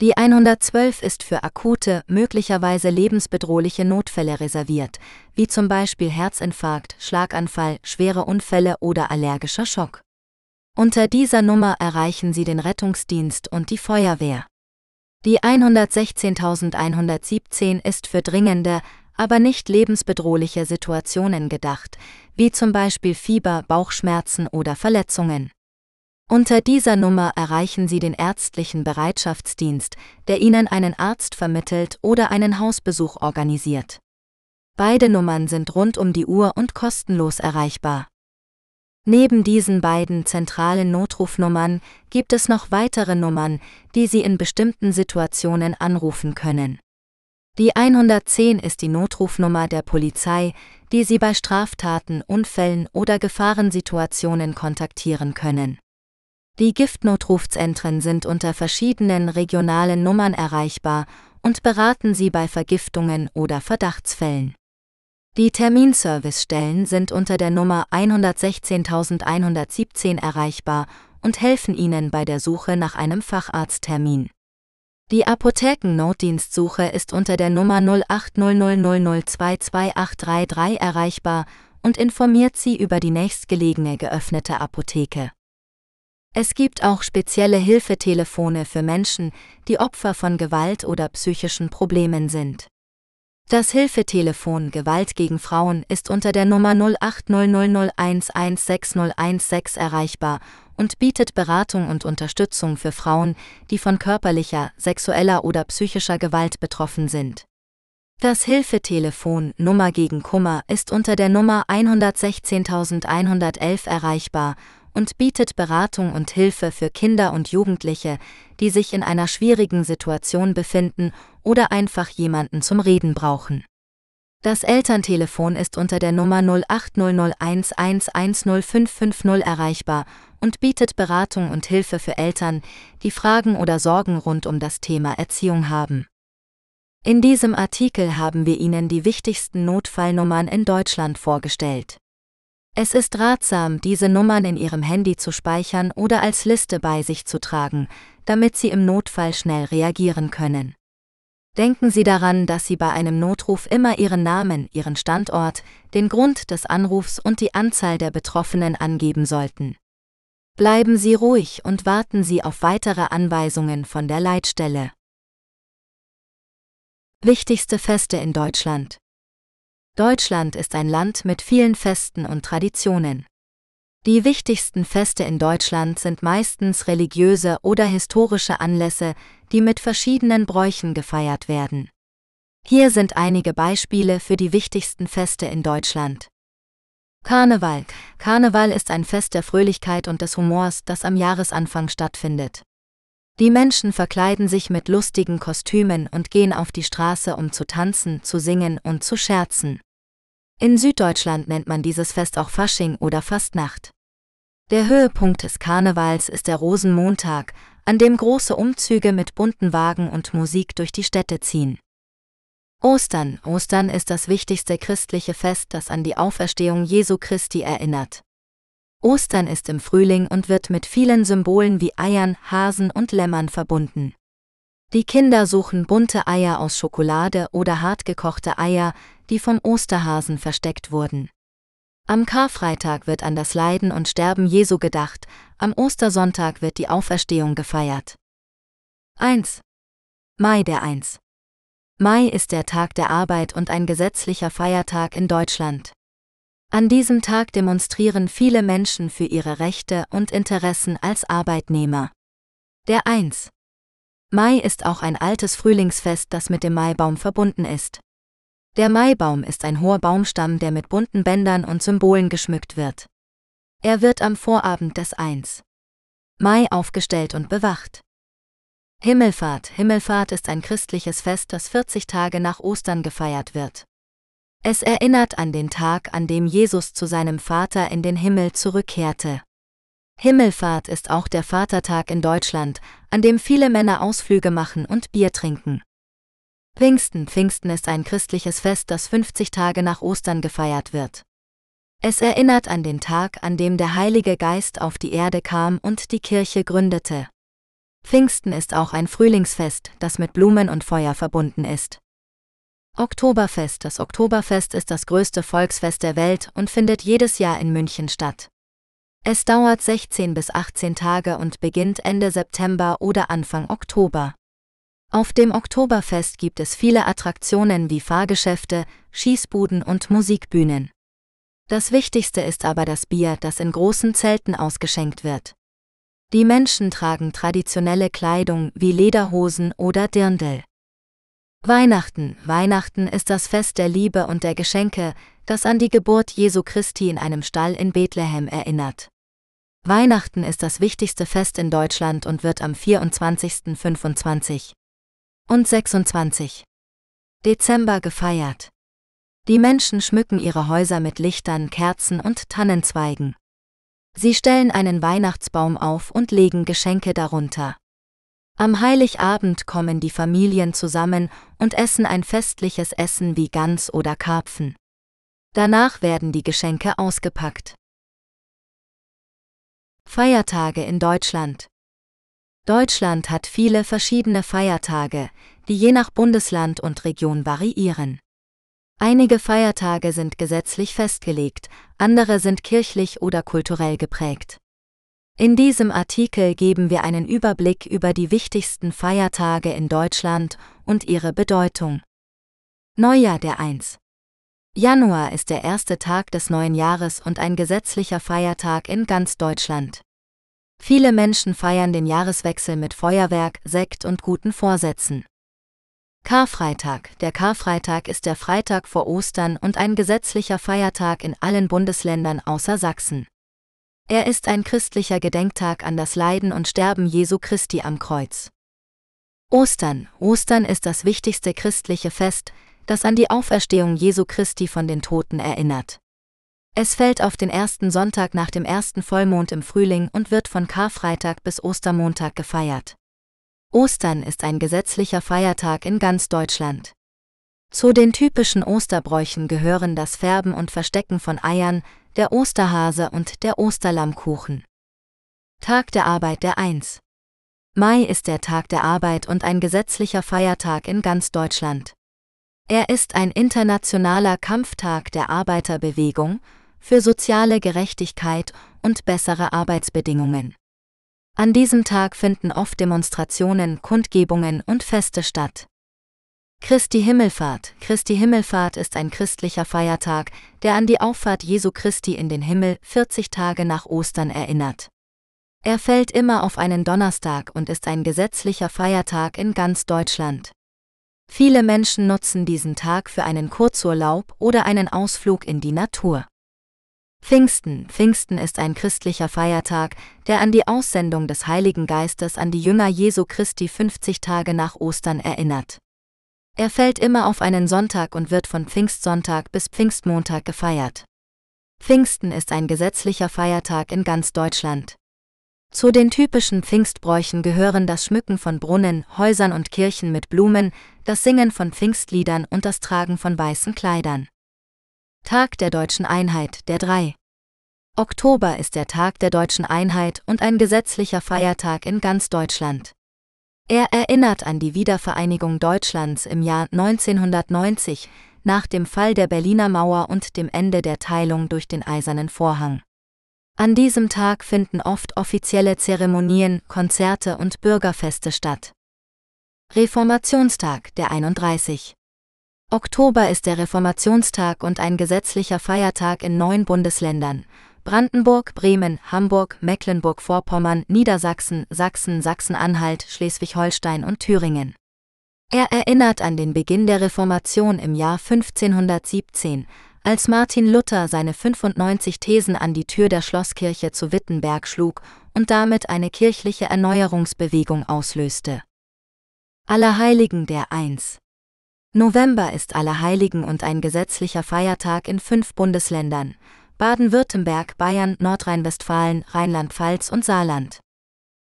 Die 112 ist für akute, möglicherweise lebensbedrohliche Notfälle reserviert, wie zum Beispiel Herzinfarkt, Schlaganfall, schwere Unfälle oder allergischer Schock. Unter dieser Nummer erreichen Sie den Rettungsdienst und die Feuerwehr. Die 116117 ist für dringende, aber nicht lebensbedrohliche Situationen gedacht, wie zum Beispiel Fieber, Bauchschmerzen oder Verletzungen. Unter dieser Nummer erreichen Sie den ärztlichen Bereitschaftsdienst, der Ihnen einen Arzt vermittelt oder einen Hausbesuch organisiert. Beide Nummern sind rund um die Uhr und kostenlos erreichbar. Neben diesen beiden zentralen Notrufnummern gibt es noch weitere Nummern, die Sie in bestimmten Situationen anrufen können. Die 110 ist die Notrufnummer der Polizei, die Sie bei Straftaten, Unfällen oder Gefahrensituationen kontaktieren können. Die Giftnotrufzentren sind unter verschiedenen regionalen Nummern erreichbar und beraten Sie bei Vergiftungen oder Verdachtsfällen. Die Terminservicestellen sind unter der Nummer 116117 erreichbar und helfen Ihnen bei der Suche nach einem Facharzttermin. Die Apothekennotdienstsuche ist unter der Nummer 080000228333 erreichbar und informiert Sie über die nächstgelegene geöffnete Apotheke. Es gibt auch spezielle Hilfetelefone für Menschen, die Opfer von Gewalt oder psychischen Problemen sind. Das Hilfetelefon Gewalt gegen Frauen ist unter der Nummer 0800011616 erreichbar und bietet Beratung und Unterstützung für Frauen, die von körperlicher, sexueller oder psychischer Gewalt betroffen sind. Das Hilfetelefon Nummer gegen Kummer ist unter der Nummer 116111 erreichbar und bietet Beratung und Hilfe für Kinder und Jugendliche, die sich in einer schwierigen Situation befinden oder einfach jemanden zum Reden brauchen. Das Elterntelefon ist unter der Nummer 080011105550 erreichbar und bietet Beratung und Hilfe für Eltern, die Fragen oder Sorgen rund um das Thema Erziehung haben. In diesem Artikel haben wir Ihnen die wichtigsten Notfallnummern in Deutschland vorgestellt. Es ist ratsam, diese Nummern in Ihrem Handy zu speichern oder als Liste bei sich zu tragen, damit Sie im Notfall schnell reagieren können. Denken Sie daran, dass Sie bei einem Notruf immer Ihren Namen, Ihren Standort, den Grund des Anrufs und die Anzahl der Betroffenen angeben sollten. Bleiben Sie ruhig und warten Sie auf weitere Anweisungen von der Leitstelle. Wichtigste Feste in Deutschland Deutschland ist ein Land mit vielen Festen und Traditionen. Die wichtigsten Feste in Deutschland sind meistens religiöse oder historische Anlässe, die mit verschiedenen Bräuchen gefeiert werden. Hier sind einige Beispiele für die wichtigsten Feste in Deutschland. Karneval. Karneval ist ein Fest der Fröhlichkeit und des Humors, das am Jahresanfang stattfindet. Die Menschen verkleiden sich mit lustigen Kostümen und gehen auf die Straße, um zu tanzen, zu singen und zu scherzen. In Süddeutschland nennt man dieses Fest auch Fasching oder Fastnacht. Der Höhepunkt des Karnevals ist der Rosenmontag, an dem große Umzüge mit bunten Wagen und Musik durch die Städte ziehen. Ostern. Ostern ist das wichtigste christliche Fest, das an die Auferstehung Jesu Christi erinnert. Ostern ist im Frühling und wird mit vielen Symbolen wie Eiern, Hasen und Lämmern verbunden. Die Kinder suchen bunte Eier aus Schokolade oder hartgekochte Eier, die vom Osterhasen versteckt wurden. Am Karfreitag wird an das Leiden und Sterben Jesu gedacht, am Ostersonntag wird die Auferstehung gefeiert. 1. Mai der 1. Mai ist der Tag der Arbeit und ein gesetzlicher Feiertag in Deutschland. An diesem Tag demonstrieren viele Menschen für ihre Rechte und Interessen als Arbeitnehmer. Der 1. Mai ist auch ein altes Frühlingsfest, das mit dem Maibaum verbunden ist. Der Maibaum ist ein hoher Baumstamm, der mit bunten Bändern und Symbolen geschmückt wird. Er wird am Vorabend des 1. Mai aufgestellt und bewacht. Himmelfahrt Himmelfahrt ist ein christliches Fest, das 40 Tage nach Ostern gefeiert wird. Es erinnert an den Tag, an dem Jesus zu seinem Vater in den Himmel zurückkehrte. Himmelfahrt ist auch der Vatertag in Deutschland, an dem viele Männer Ausflüge machen und Bier trinken. Pfingsten Pfingsten ist ein christliches Fest, das 50 Tage nach Ostern gefeiert wird. Es erinnert an den Tag, an dem der Heilige Geist auf die Erde kam und die Kirche gründete. Pfingsten ist auch ein Frühlingsfest, das mit Blumen und Feuer verbunden ist. Oktoberfest Das Oktoberfest ist das größte Volksfest der Welt und findet jedes Jahr in München statt. Es dauert 16 bis 18 Tage und beginnt Ende September oder Anfang Oktober. Auf dem Oktoberfest gibt es viele Attraktionen wie Fahrgeschäfte, Schießbuden und Musikbühnen. Das Wichtigste ist aber das Bier, das in großen Zelten ausgeschenkt wird. Die Menschen tragen traditionelle Kleidung wie Lederhosen oder Dirndl. Weihnachten. Weihnachten ist das Fest der Liebe und der Geschenke, das an die Geburt Jesu Christi in einem Stall in Bethlehem erinnert. Weihnachten ist das wichtigste Fest in Deutschland und wird am 24., 25. und 26. Dezember gefeiert. Die Menschen schmücken ihre Häuser mit Lichtern, Kerzen und Tannenzweigen. Sie stellen einen Weihnachtsbaum auf und legen Geschenke darunter. Am Heiligabend kommen die Familien zusammen und essen ein festliches Essen wie Gans oder Karpfen. Danach werden die Geschenke ausgepackt. Feiertage in Deutschland Deutschland hat viele verschiedene Feiertage, die je nach Bundesland und Region variieren. Einige Feiertage sind gesetzlich festgelegt, andere sind kirchlich oder kulturell geprägt. In diesem Artikel geben wir einen Überblick über die wichtigsten Feiertage in Deutschland und ihre Bedeutung. Neujahr der 1. Januar ist der erste Tag des neuen Jahres und ein gesetzlicher Feiertag in ganz Deutschland. Viele Menschen feiern den Jahreswechsel mit Feuerwerk, Sekt und guten Vorsätzen. Karfreitag. Der Karfreitag ist der Freitag vor Ostern und ein gesetzlicher Feiertag in allen Bundesländern außer Sachsen. Er ist ein christlicher Gedenktag an das Leiden und Sterben Jesu Christi am Kreuz. Ostern. Ostern ist das wichtigste christliche Fest, das an die Auferstehung Jesu Christi von den Toten erinnert. Es fällt auf den ersten Sonntag nach dem ersten Vollmond im Frühling und wird von Karfreitag bis Ostermontag gefeiert. Ostern ist ein gesetzlicher Feiertag in ganz Deutschland. Zu den typischen Osterbräuchen gehören das Färben und Verstecken von Eiern, der Osterhase und der Osterlammkuchen. Tag der Arbeit der 1. Mai ist der Tag der Arbeit und ein gesetzlicher Feiertag in ganz Deutschland. Er ist ein internationaler Kampftag der Arbeiterbewegung für soziale Gerechtigkeit und bessere Arbeitsbedingungen. An diesem Tag finden oft Demonstrationen, Kundgebungen und Feste statt. Christi Himmelfahrt. Christi Himmelfahrt ist ein christlicher Feiertag, der an die Auffahrt Jesu Christi in den Himmel 40 Tage nach Ostern erinnert. Er fällt immer auf einen Donnerstag und ist ein gesetzlicher Feiertag in ganz Deutschland. Viele Menschen nutzen diesen Tag für einen Kurzurlaub oder einen Ausflug in die Natur. Pfingsten. Pfingsten ist ein christlicher Feiertag, der an die Aussendung des Heiligen Geistes an die Jünger Jesu Christi 50 Tage nach Ostern erinnert. Er fällt immer auf einen Sonntag und wird von Pfingstsonntag bis Pfingstmontag gefeiert. Pfingsten ist ein gesetzlicher Feiertag in ganz Deutschland. Zu den typischen Pfingstbräuchen gehören das Schmücken von Brunnen, Häusern und Kirchen mit Blumen, das Singen von Pfingstliedern und das Tragen von weißen Kleidern. Tag der deutschen Einheit, der 3. Oktober ist der Tag der deutschen Einheit und ein gesetzlicher Feiertag in ganz Deutschland. Er erinnert an die Wiedervereinigung Deutschlands im Jahr 1990 nach dem Fall der Berliner Mauer und dem Ende der Teilung durch den Eisernen Vorhang. An diesem Tag finden oft offizielle Zeremonien, Konzerte und Bürgerfeste statt. Reformationstag, der 31. Oktober ist der Reformationstag und ein gesetzlicher Feiertag in neun Bundesländern. Brandenburg, Bremen, Hamburg, Mecklenburg-Vorpommern, Niedersachsen, Sachsen, Sachsen-Anhalt, Schleswig-Holstein und Thüringen. Er erinnert an den Beginn der Reformation im Jahr 1517, als Martin Luther seine 95 Thesen an die Tür der Schlosskirche zu Wittenberg schlug und damit eine kirchliche Erneuerungsbewegung auslöste. Allerheiligen der 1. November ist Allerheiligen und ein gesetzlicher Feiertag in fünf Bundesländern Baden-Württemberg, Bayern, Nordrhein-Westfalen, Rheinland-Pfalz und Saarland.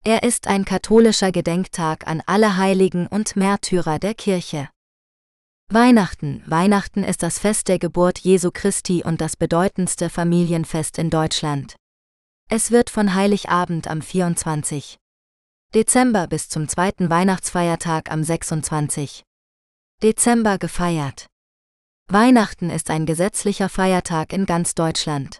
Er ist ein katholischer Gedenktag an alle Heiligen und Märtyrer der Kirche. Weihnachten. Weihnachten ist das Fest der Geburt Jesu Christi und das bedeutendste Familienfest in Deutschland. Es wird von Heiligabend am 24. Dezember bis zum zweiten Weihnachtsfeiertag am 26. Dezember gefeiert. Weihnachten ist ein gesetzlicher Feiertag in ganz Deutschland.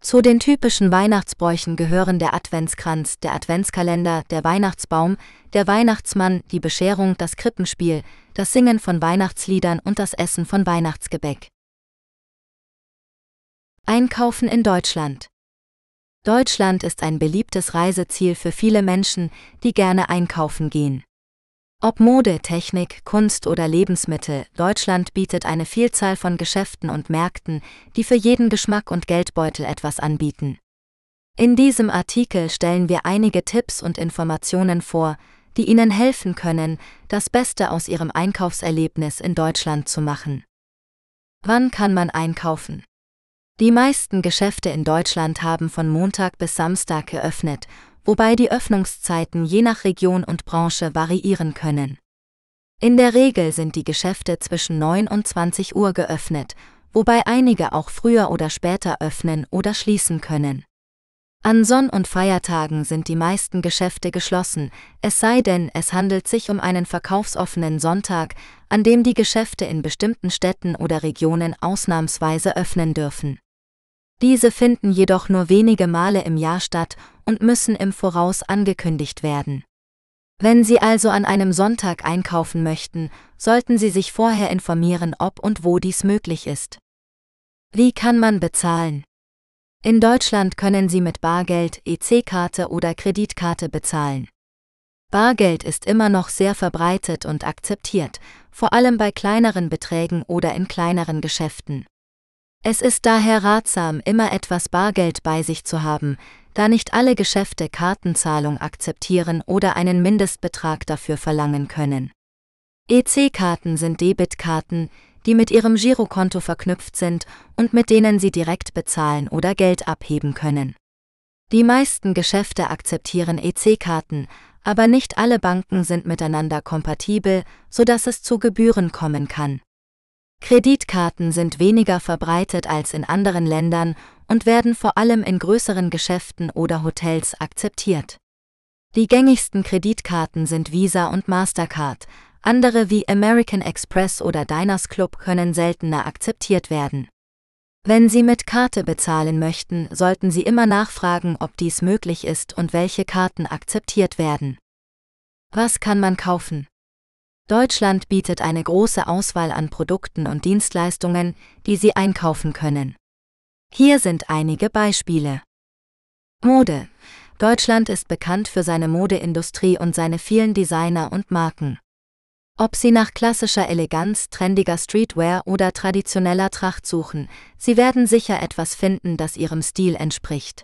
Zu den typischen Weihnachtsbräuchen gehören der Adventskranz, der Adventskalender, der Weihnachtsbaum, der Weihnachtsmann, die Bescherung, das Krippenspiel, das Singen von Weihnachtsliedern und das Essen von Weihnachtsgebäck. Einkaufen in Deutschland. Deutschland ist ein beliebtes Reiseziel für viele Menschen, die gerne einkaufen gehen. Ob Mode, Technik, Kunst oder Lebensmittel, Deutschland bietet eine Vielzahl von Geschäften und Märkten, die für jeden Geschmack und Geldbeutel etwas anbieten. In diesem Artikel stellen wir einige Tipps und Informationen vor, die Ihnen helfen können, das Beste aus Ihrem Einkaufserlebnis in Deutschland zu machen. Wann kann man einkaufen? Die meisten Geschäfte in Deutschland haben von Montag bis Samstag geöffnet wobei die Öffnungszeiten je nach Region und Branche variieren können. In der Regel sind die Geschäfte zwischen 9 und 20 Uhr geöffnet, wobei einige auch früher oder später öffnen oder schließen können. An Sonn- und Feiertagen sind die meisten Geschäfte geschlossen, es sei denn, es handelt sich um einen verkaufsoffenen Sonntag, an dem die Geschäfte in bestimmten Städten oder Regionen ausnahmsweise öffnen dürfen. Diese finden jedoch nur wenige Male im Jahr statt und müssen im Voraus angekündigt werden. Wenn Sie also an einem Sonntag einkaufen möchten, sollten Sie sich vorher informieren, ob und wo dies möglich ist. Wie kann man bezahlen? In Deutschland können Sie mit Bargeld, EC-Karte oder Kreditkarte bezahlen. Bargeld ist immer noch sehr verbreitet und akzeptiert, vor allem bei kleineren Beträgen oder in kleineren Geschäften. Es ist daher ratsam, immer etwas Bargeld bei sich zu haben, da nicht alle Geschäfte Kartenzahlung akzeptieren oder einen Mindestbetrag dafür verlangen können. EC-Karten sind Debitkarten, die mit Ihrem Girokonto verknüpft sind und mit denen Sie direkt bezahlen oder Geld abheben können. Die meisten Geschäfte akzeptieren EC-Karten, aber nicht alle Banken sind miteinander kompatibel, sodass es zu Gebühren kommen kann. Kreditkarten sind weniger verbreitet als in anderen Ländern und werden vor allem in größeren Geschäften oder Hotels akzeptiert. Die gängigsten Kreditkarten sind Visa und Mastercard, andere wie American Express oder Diners Club können seltener akzeptiert werden. Wenn Sie mit Karte bezahlen möchten, sollten Sie immer nachfragen, ob dies möglich ist und welche Karten akzeptiert werden. Was kann man kaufen? Deutschland bietet eine große Auswahl an Produkten und Dienstleistungen, die Sie einkaufen können. Hier sind einige Beispiele. Mode. Deutschland ist bekannt für seine Modeindustrie und seine vielen Designer und Marken. Ob Sie nach klassischer Eleganz, trendiger Streetwear oder traditioneller Tracht suchen, Sie werden sicher etwas finden, das Ihrem Stil entspricht.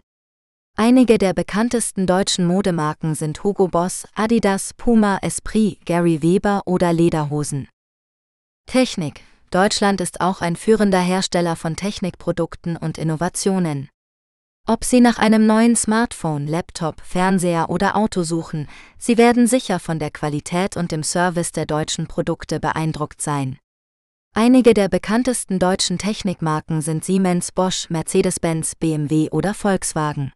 Einige der bekanntesten deutschen Modemarken sind Hugo Boss, Adidas, Puma, Esprit, Gary Weber oder Lederhosen. Technik Deutschland ist auch ein führender Hersteller von Technikprodukten und Innovationen. Ob Sie nach einem neuen Smartphone, Laptop, Fernseher oder Auto suchen, Sie werden sicher von der Qualität und dem Service der deutschen Produkte beeindruckt sein. Einige der bekanntesten deutschen Technikmarken sind Siemens, Bosch, Mercedes-Benz, BMW oder Volkswagen.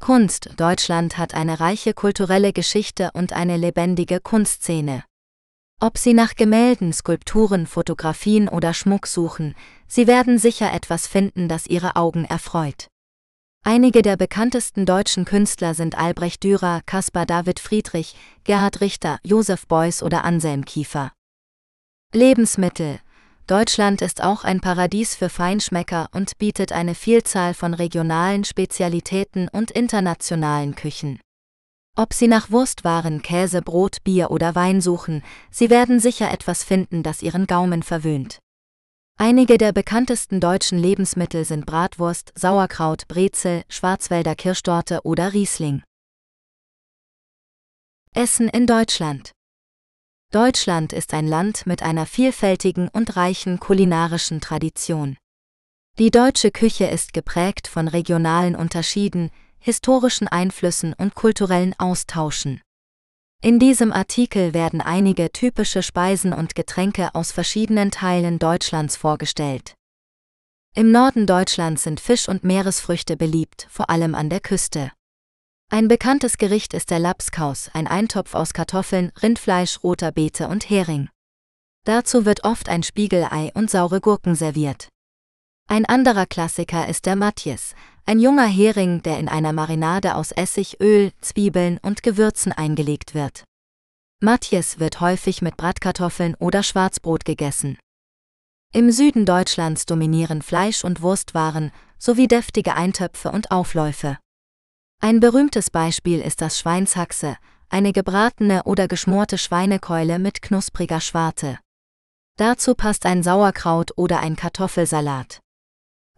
Kunst Deutschland hat eine reiche kulturelle Geschichte und eine lebendige Kunstszene. Ob Sie nach Gemälden, Skulpturen, Fotografien oder Schmuck suchen, Sie werden sicher etwas finden, das Ihre Augen erfreut. Einige der bekanntesten deutschen Künstler sind Albrecht Dürer, Caspar David Friedrich, Gerhard Richter, Josef Beuys oder Anselm Kiefer. Lebensmittel Deutschland ist auch ein Paradies für Feinschmecker und bietet eine Vielzahl von regionalen Spezialitäten und internationalen Küchen. Ob Sie nach Wurstwaren, Käse, Brot, Bier oder Wein suchen, Sie werden sicher etwas finden, das Ihren Gaumen verwöhnt. Einige der bekanntesten deutschen Lebensmittel sind Bratwurst, Sauerkraut, Brezel, Schwarzwälder Kirschtorte oder Riesling. Essen in Deutschland Deutschland ist ein Land mit einer vielfältigen und reichen kulinarischen Tradition. Die deutsche Küche ist geprägt von regionalen Unterschieden, historischen Einflüssen und kulturellen Austauschen. In diesem Artikel werden einige typische Speisen und Getränke aus verschiedenen Teilen Deutschlands vorgestellt. Im Norden Deutschlands sind Fisch und Meeresfrüchte beliebt, vor allem an der Küste. Ein bekanntes Gericht ist der Lapskaus, ein Eintopf aus Kartoffeln, Rindfleisch, roter Beete und Hering. Dazu wird oft ein Spiegelei und saure Gurken serviert. Ein anderer Klassiker ist der Matjes, ein junger Hering, der in einer Marinade aus Essig, Öl, Zwiebeln und Gewürzen eingelegt wird. Matjes wird häufig mit Bratkartoffeln oder Schwarzbrot gegessen. Im Süden Deutschlands dominieren Fleisch- und Wurstwaren sowie deftige Eintöpfe und Aufläufe. Ein berühmtes Beispiel ist das Schweinshaxe, eine gebratene oder geschmorte Schweinekeule mit knuspriger Schwarte. Dazu passt ein Sauerkraut oder ein Kartoffelsalat.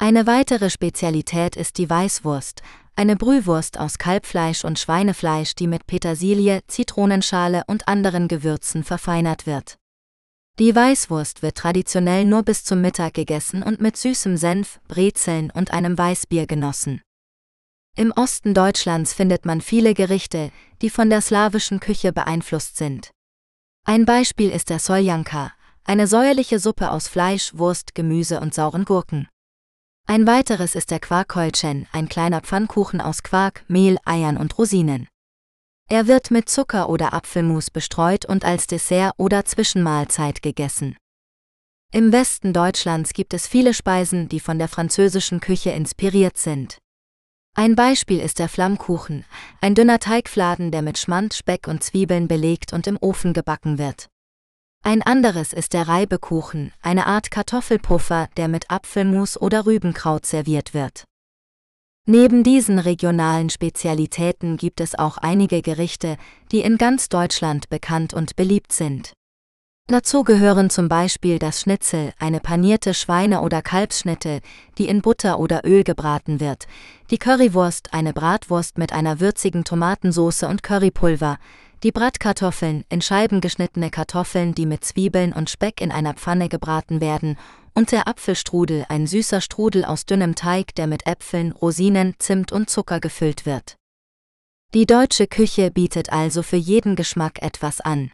Eine weitere Spezialität ist die Weißwurst, eine Brühwurst aus Kalbfleisch und Schweinefleisch, die mit Petersilie, Zitronenschale und anderen Gewürzen verfeinert wird. Die Weißwurst wird traditionell nur bis zum Mittag gegessen und mit süßem Senf, Brezeln und einem Weißbier genossen. Im Osten Deutschlands findet man viele Gerichte, die von der slawischen Küche beeinflusst sind. Ein Beispiel ist der Soljanka, eine säuerliche Suppe aus Fleisch, Wurst, Gemüse und sauren Gurken. Ein weiteres ist der Quarkkeulchen, ein kleiner Pfannkuchen aus Quark, Mehl, Eiern und Rosinen. Er wird mit Zucker oder Apfelmus bestreut und als Dessert oder Zwischenmahlzeit gegessen. Im Westen Deutschlands gibt es viele Speisen, die von der französischen Küche inspiriert sind. Ein Beispiel ist der Flammkuchen, ein dünner Teigfladen, der mit Schmand, Speck und Zwiebeln belegt und im Ofen gebacken wird. Ein anderes ist der Reibekuchen, eine Art Kartoffelpuffer, der mit Apfelmus oder Rübenkraut serviert wird. Neben diesen regionalen Spezialitäten gibt es auch einige Gerichte, die in ganz Deutschland bekannt und beliebt sind. Dazu gehören zum Beispiel das Schnitzel, eine panierte Schweine- oder Kalbsschnitte, die in Butter oder Öl gebraten wird, die Currywurst, eine Bratwurst mit einer würzigen Tomatensauce und Currypulver, die Bratkartoffeln, in Scheiben geschnittene Kartoffeln, die mit Zwiebeln und Speck in einer Pfanne gebraten werden, und der Apfelstrudel, ein süßer Strudel aus dünnem Teig, der mit Äpfeln, Rosinen, Zimt und Zucker gefüllt wird. Die deutsche Küche bietet also für jeden Geschmack etwas an.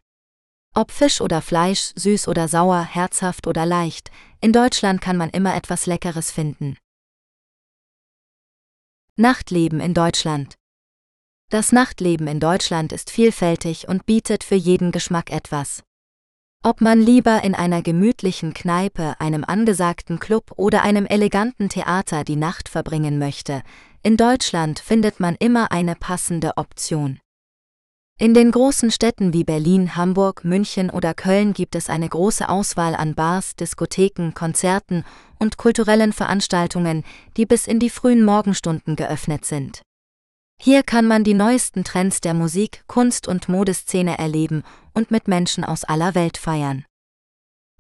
Ob Fisch oder Fleisch, süß oder sauer, herzhaft oder leicht, in Deutschland kann man immer etwas Leckeres finden. Nachtleben in Deutschland das Nachtleben in Deutschland ist vielfältig und bietet für jeden Geschmack etwas. Ob man lieber in einer gemütlichen Kneipe, einem angesagten Club oder einem eleganten Theater die Nacht verbringen möchte, in Deutschland findet man immer eine passende Option. In den großen Städten wie Berlin, Hamburg, München oder Köln gibt es eine große Auswahl an Bars, Diskotheken, Konzerten und kulturellen Veranstaltungen, die bis in die frühen Morgenstunden geöffnet sind. Hier kann man die neuesten Trends der Musik, Kunst und Modeszene erleben und mit Menschen aus aller Welt feiern.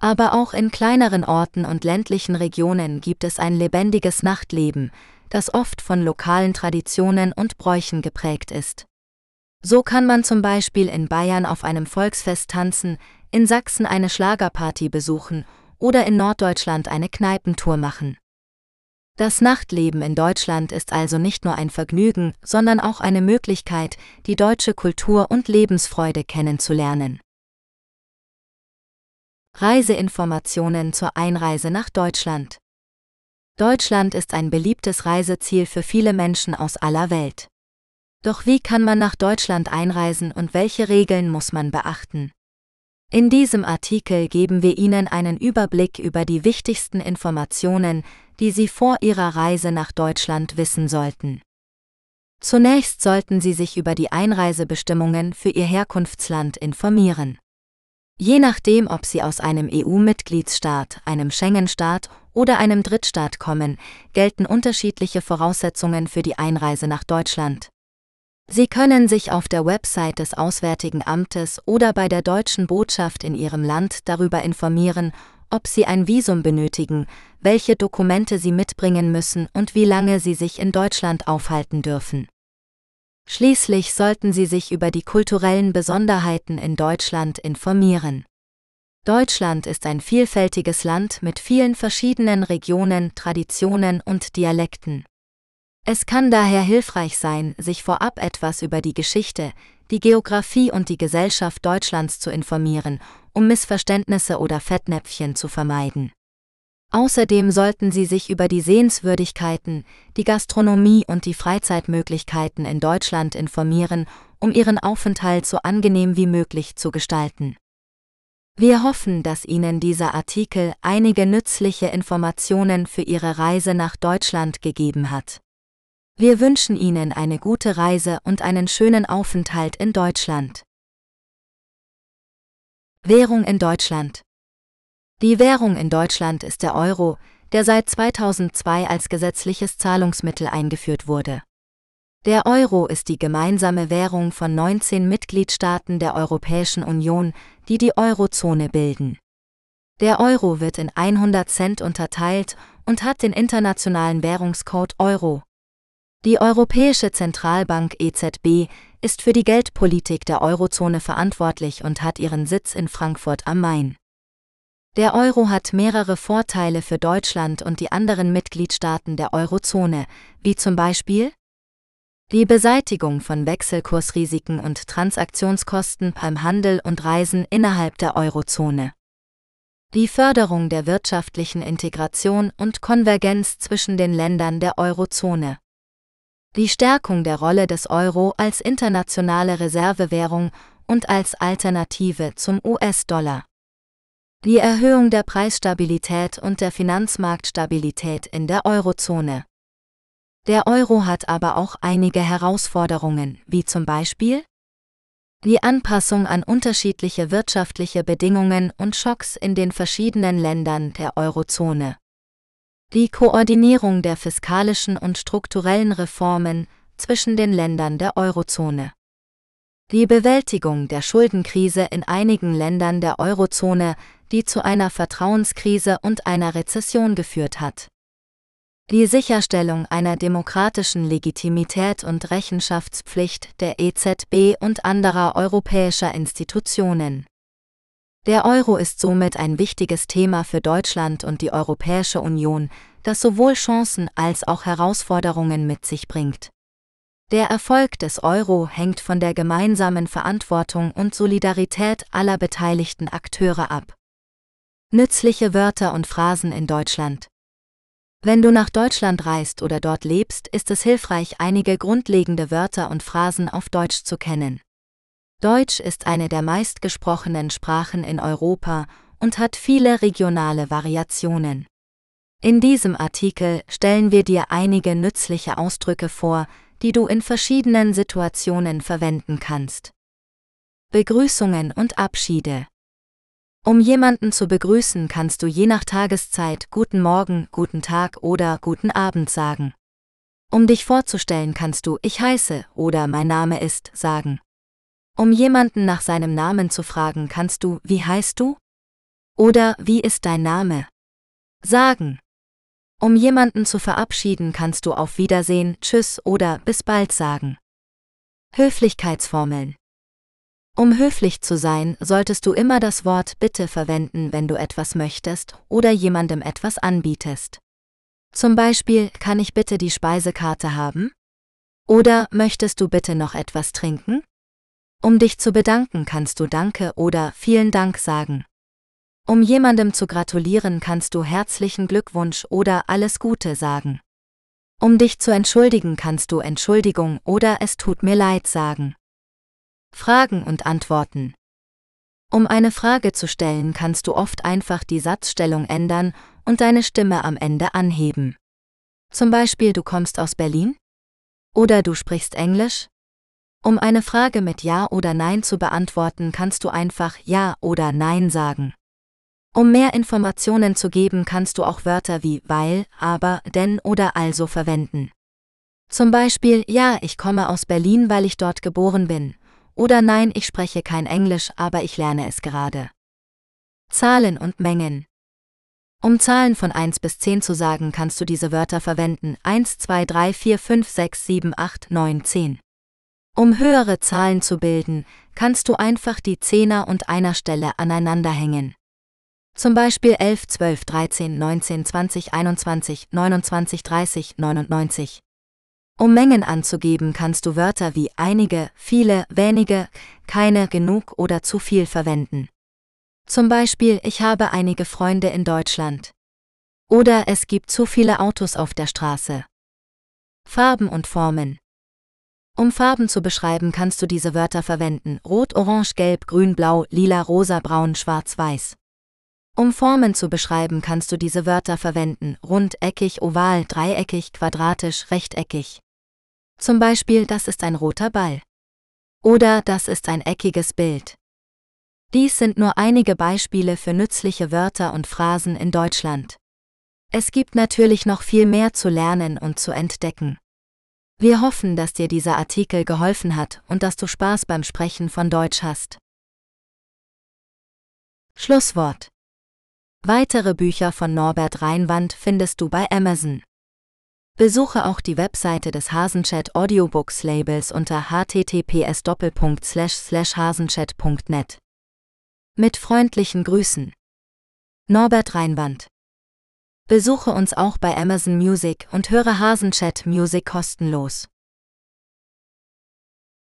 Aber auch in kleineren Orten und ländlichen Regionen gibt es ein lebendiges Nachtleben, das oft von lokalen Traditionen und Bräuchen geprägt ist. So kann man zum Beispiel in Bayern auf einem Volksfest tanzen, in Sachsen eine Schlagerparty besuchen oder in Norddeutschland eine Kneipentour machen. Das Nachtleben in Deutschland ist also nicht nur ein Vergnügen, sondern auch eine Möglichkeit, die deutsche Kultur und Lebensfreude kennenzulernen. Reiseinformationen zur Einreise nach Deutschland. Deutschland ist ein beliebtes Reiseziel für viele Menschen aus aller Welt. Doch wie kann man nach Deutschland einreisen und welche Regeln muss man beachten? In diesem Artikel geben wir Ihnen einen Überblick über die wichtigsten Informationen, die Sie vor Ihrer Reise nach Deutschland wissen sollten. Zunächst sollten Sie sich über die Einreisebestimmungen für Ihr Herkunftsland informieren. Je nachdem, ob Sie aus einem EU-Mitgliedsstaat, einem Schengen-Staat oder einem Drittstaat kommen, gelten unterschiedliche Voraussetzungen für die Einreise nach Deutschland. Sie können sich auf der Website des Auswärtigen Amtes oder bei der deutschen Botschaft in Ihrem Land darüber informieren, ob Sie ein Visum benötigen, welche Dokumente Sie mitbringen müssen und wie lange Sie sich in Deutschland aufhalten dürfen. Schließlich sollten Sie sich über die kulturellen Besonderheiten in Deutschland informieren. Deutschland ist ein vielfältiges Land mit vielen verschiedenen Regionen, Traditionen und Dialekten. Es kann daher hilfreich sein, sich vorab etwas über die Geschichte, die Geographie und die Gesellschaft Deutschlands zu informieren, um Missverständnisse oder Fettnäpfchen zu vermeiden. Außerdem sollten Sie sich über die Sehenswürdigkeiten, die Gastronomie und die Freizeitmöglichkeiten in Deutschland informieren, um Ihren Aufenthalt so angenehm wie möglich zu gestalten. Wir hoffen, dass Ihnen dieser Artikel einige nützliche Informationen für Ihre Reise nach Deutschland gegeben hat. Wir wünschen Ihnen eine gute Reise und einen schönen Aufenthalt in Deutschland. Währung in Deutschland die Währung in Deutschland ist der Euro, der seit 2002 als gesetzliches Zahlungsmittel eingeführt wurde. Der Euro ist die gemeinsame Währung von 19 Mitgliedstaaten der Europäischen Union, die die Eurozone bilden. Der Euro wird in 100 Cent unterteilt und hat den internationalen Währungscode Euro. Die Europäische Zentralbank EZB ist für die Geldpolitik der Eurozone verantwortlich und hat ihren Sitz in Frankfurt am Main. Der Euro hat mehrere Vorteile für Deutschland und die anderen Mitgliedstaaten der Eurozone, wie zum Beispiel die Beseitigung von Wechselkursrisiken und Transaktionskosten beim Handel und Reisen innerhalb der Eurozone. Die Förderung der wirtschaftlichen Integration und Konvergenz zwischen den Ländern der Eurozone. Die Stärkung der Rolle des Euro als internationale Reservewährung und als Alternative zum US-Dollar. Die Erhöhung der Preisstabilität und der Finanzmarktstabilität in der Eurozone. Der Euro hat aber auch einige Herausforderungen, wie zum Beispiel die Anpassung an unterschiedliche wirtschaftliche Bedingungen und Schocks in den verschiedenen Ländern der Eurozone. Die Koordinierung der fiskalischen und strukturellen Reformen zwischen den Ländern der Eurozone. Die Bewältigung der Schuldenkrise in einigen Ländern der Eurozone die zu einer Vertrauenskrise und einer Rezession geführt hat. Die Sicherstellung einer demokratischen Legitimität und Rechenschaftspflicht der EZB und anderer europäischer Institutionen. Der Euro ist somit ein wichtiges Thema für Deutschland und die Europäische Union, das sowohl Chancen als auch Herausforderungen mit sich bringt. Der Erfolg des Euro hängt von der gemeinsamen Verantwortung und Solidarität aller beteiligten Akteure ab. Nützliche Wörter und Phrasen in Deutschland. Wenn du nach Deutschland reist oder dort lebst, ist es hilfreich, einige grundlegende Wörter und Phrasen auf Deutsch zu kennen. Deutsch ist eine der meistgesprochenen Sprachen in Europa und hat viele regionale Variationen. In diesem Artikel stellen wir dir einige nützliche Ausdrücke vor, die du in verschiedenen Situationen verwenden kannst. Begrüßungen und Abschiede. Um jemanden zu begrüßen, kannst du je nach Tageszeit Guten Morgen, Guten Tag oder Guten Abend sagen. Um dich vorzustellen, kannst du Ich heiße oder Mein Name ist sagen. Um jemanden nach seinem Namen zu fragen, kannst du Wie heißt du? Oder Wie ist dein Name? sagen. Um jemanden zu verabschieden, kannst du Auf Wiedersehen, Tschüss oder Bis bald sagen. Höflichkeitsformeln. Um höflich zu sein, solltest du immer das Wort Bitte verwenden, wenn du etwas möchtest oder jemandem etwas anbietest. Zum Beispiel, kann ich bitte die Speisekarte haben? Oder möchtest du bitte noch etwas trinken? Um dich zu bedanken, kannst du Danke oder Vielen Dank sagen. Um jemandem zu gratulieren, kannst du herzlichen Glückwunsch oder alles Gute sagen. Um dich zu entschuldigen, kannst du Entschuldigung oder es tut mir leid sagen. Fragen und Antworten. Um eine Frage zu stellen, kannst du oft einfach die Satzstellung ändern und deine Stimme am Ende anheben. Zum Beispiel du kommst aus Berlin? Oder du sprichst Englisch? Um eine Frage mit Ja oder Nein zu beantworten, kannst du einfach Ja oder Nein sagen. Um mehr Informationen zu geben, kannst du auch Wörter wie weil, aber, denn oder also verwenden. Zum Beispiel Ja, ich komme aus Berlin, weil ich dort geboren bin oder nein, ich spreche kein Englisch, aber ich lerne es gerade. Zahlen und Mengen. Um Zahlen von 1 bis 10 zu sagen, kannst du diese Wörter verwenden 1, 2, 3, 4, 5, 6, 7, 8, 9, 10. Um höhere Zahlen zu bilden, kannst du einfach die Zehner- und Einerstelle aneinander hängen. Zum Beispiel 11, 12, 13, 19, 20, 21, 29, 30, 99. Um Mengen anzugeben, kannst du Wörter wie einige, viele, wenige, keine, genug oder zu viel verwenden. Zum Beispiel, ich habe einige Freunde in Deutschland. Oder es gibt zu viele Autos auf der Straße. Farben und Formen. Um Farben zu beschreiben, kannst du diese Wörter verwenden. Rot, Orange, Gelb, Grün, Blau, Lila, Rosa, Braun, Schwarz, Weiß. Um Formen zu beschreiben, kannst du diese Wörter verwenden. Rund, eckig, oval, dreieckig, quadratisch, rechteckig. Zum Beispiel, das ist ein roter Ball. Oder das ist ein eckiges Bild. Dies sind nur einige Beispiele für nützliche Wörter und Phrasen in Deutschland. Es gibt natürlich noch viel mehr zu lernen und zu entdecken. Wir hoffen, dass dir dieser Artikel geholfen hat und dass du Spaß beim Sprechen von Deutsch hast. Schlusswort. Weitere Bücher von Norbert Reinwand findest du bei Amazon. Besuche auch die Webseite des Hasenchat Audiobooks Labels unter https://hasenchat.net. Mit freundlichen Grüßen. Norbert Reinwand. Besuche uns auch bei Amazon Music und höre Hasenchat Music kostenlos.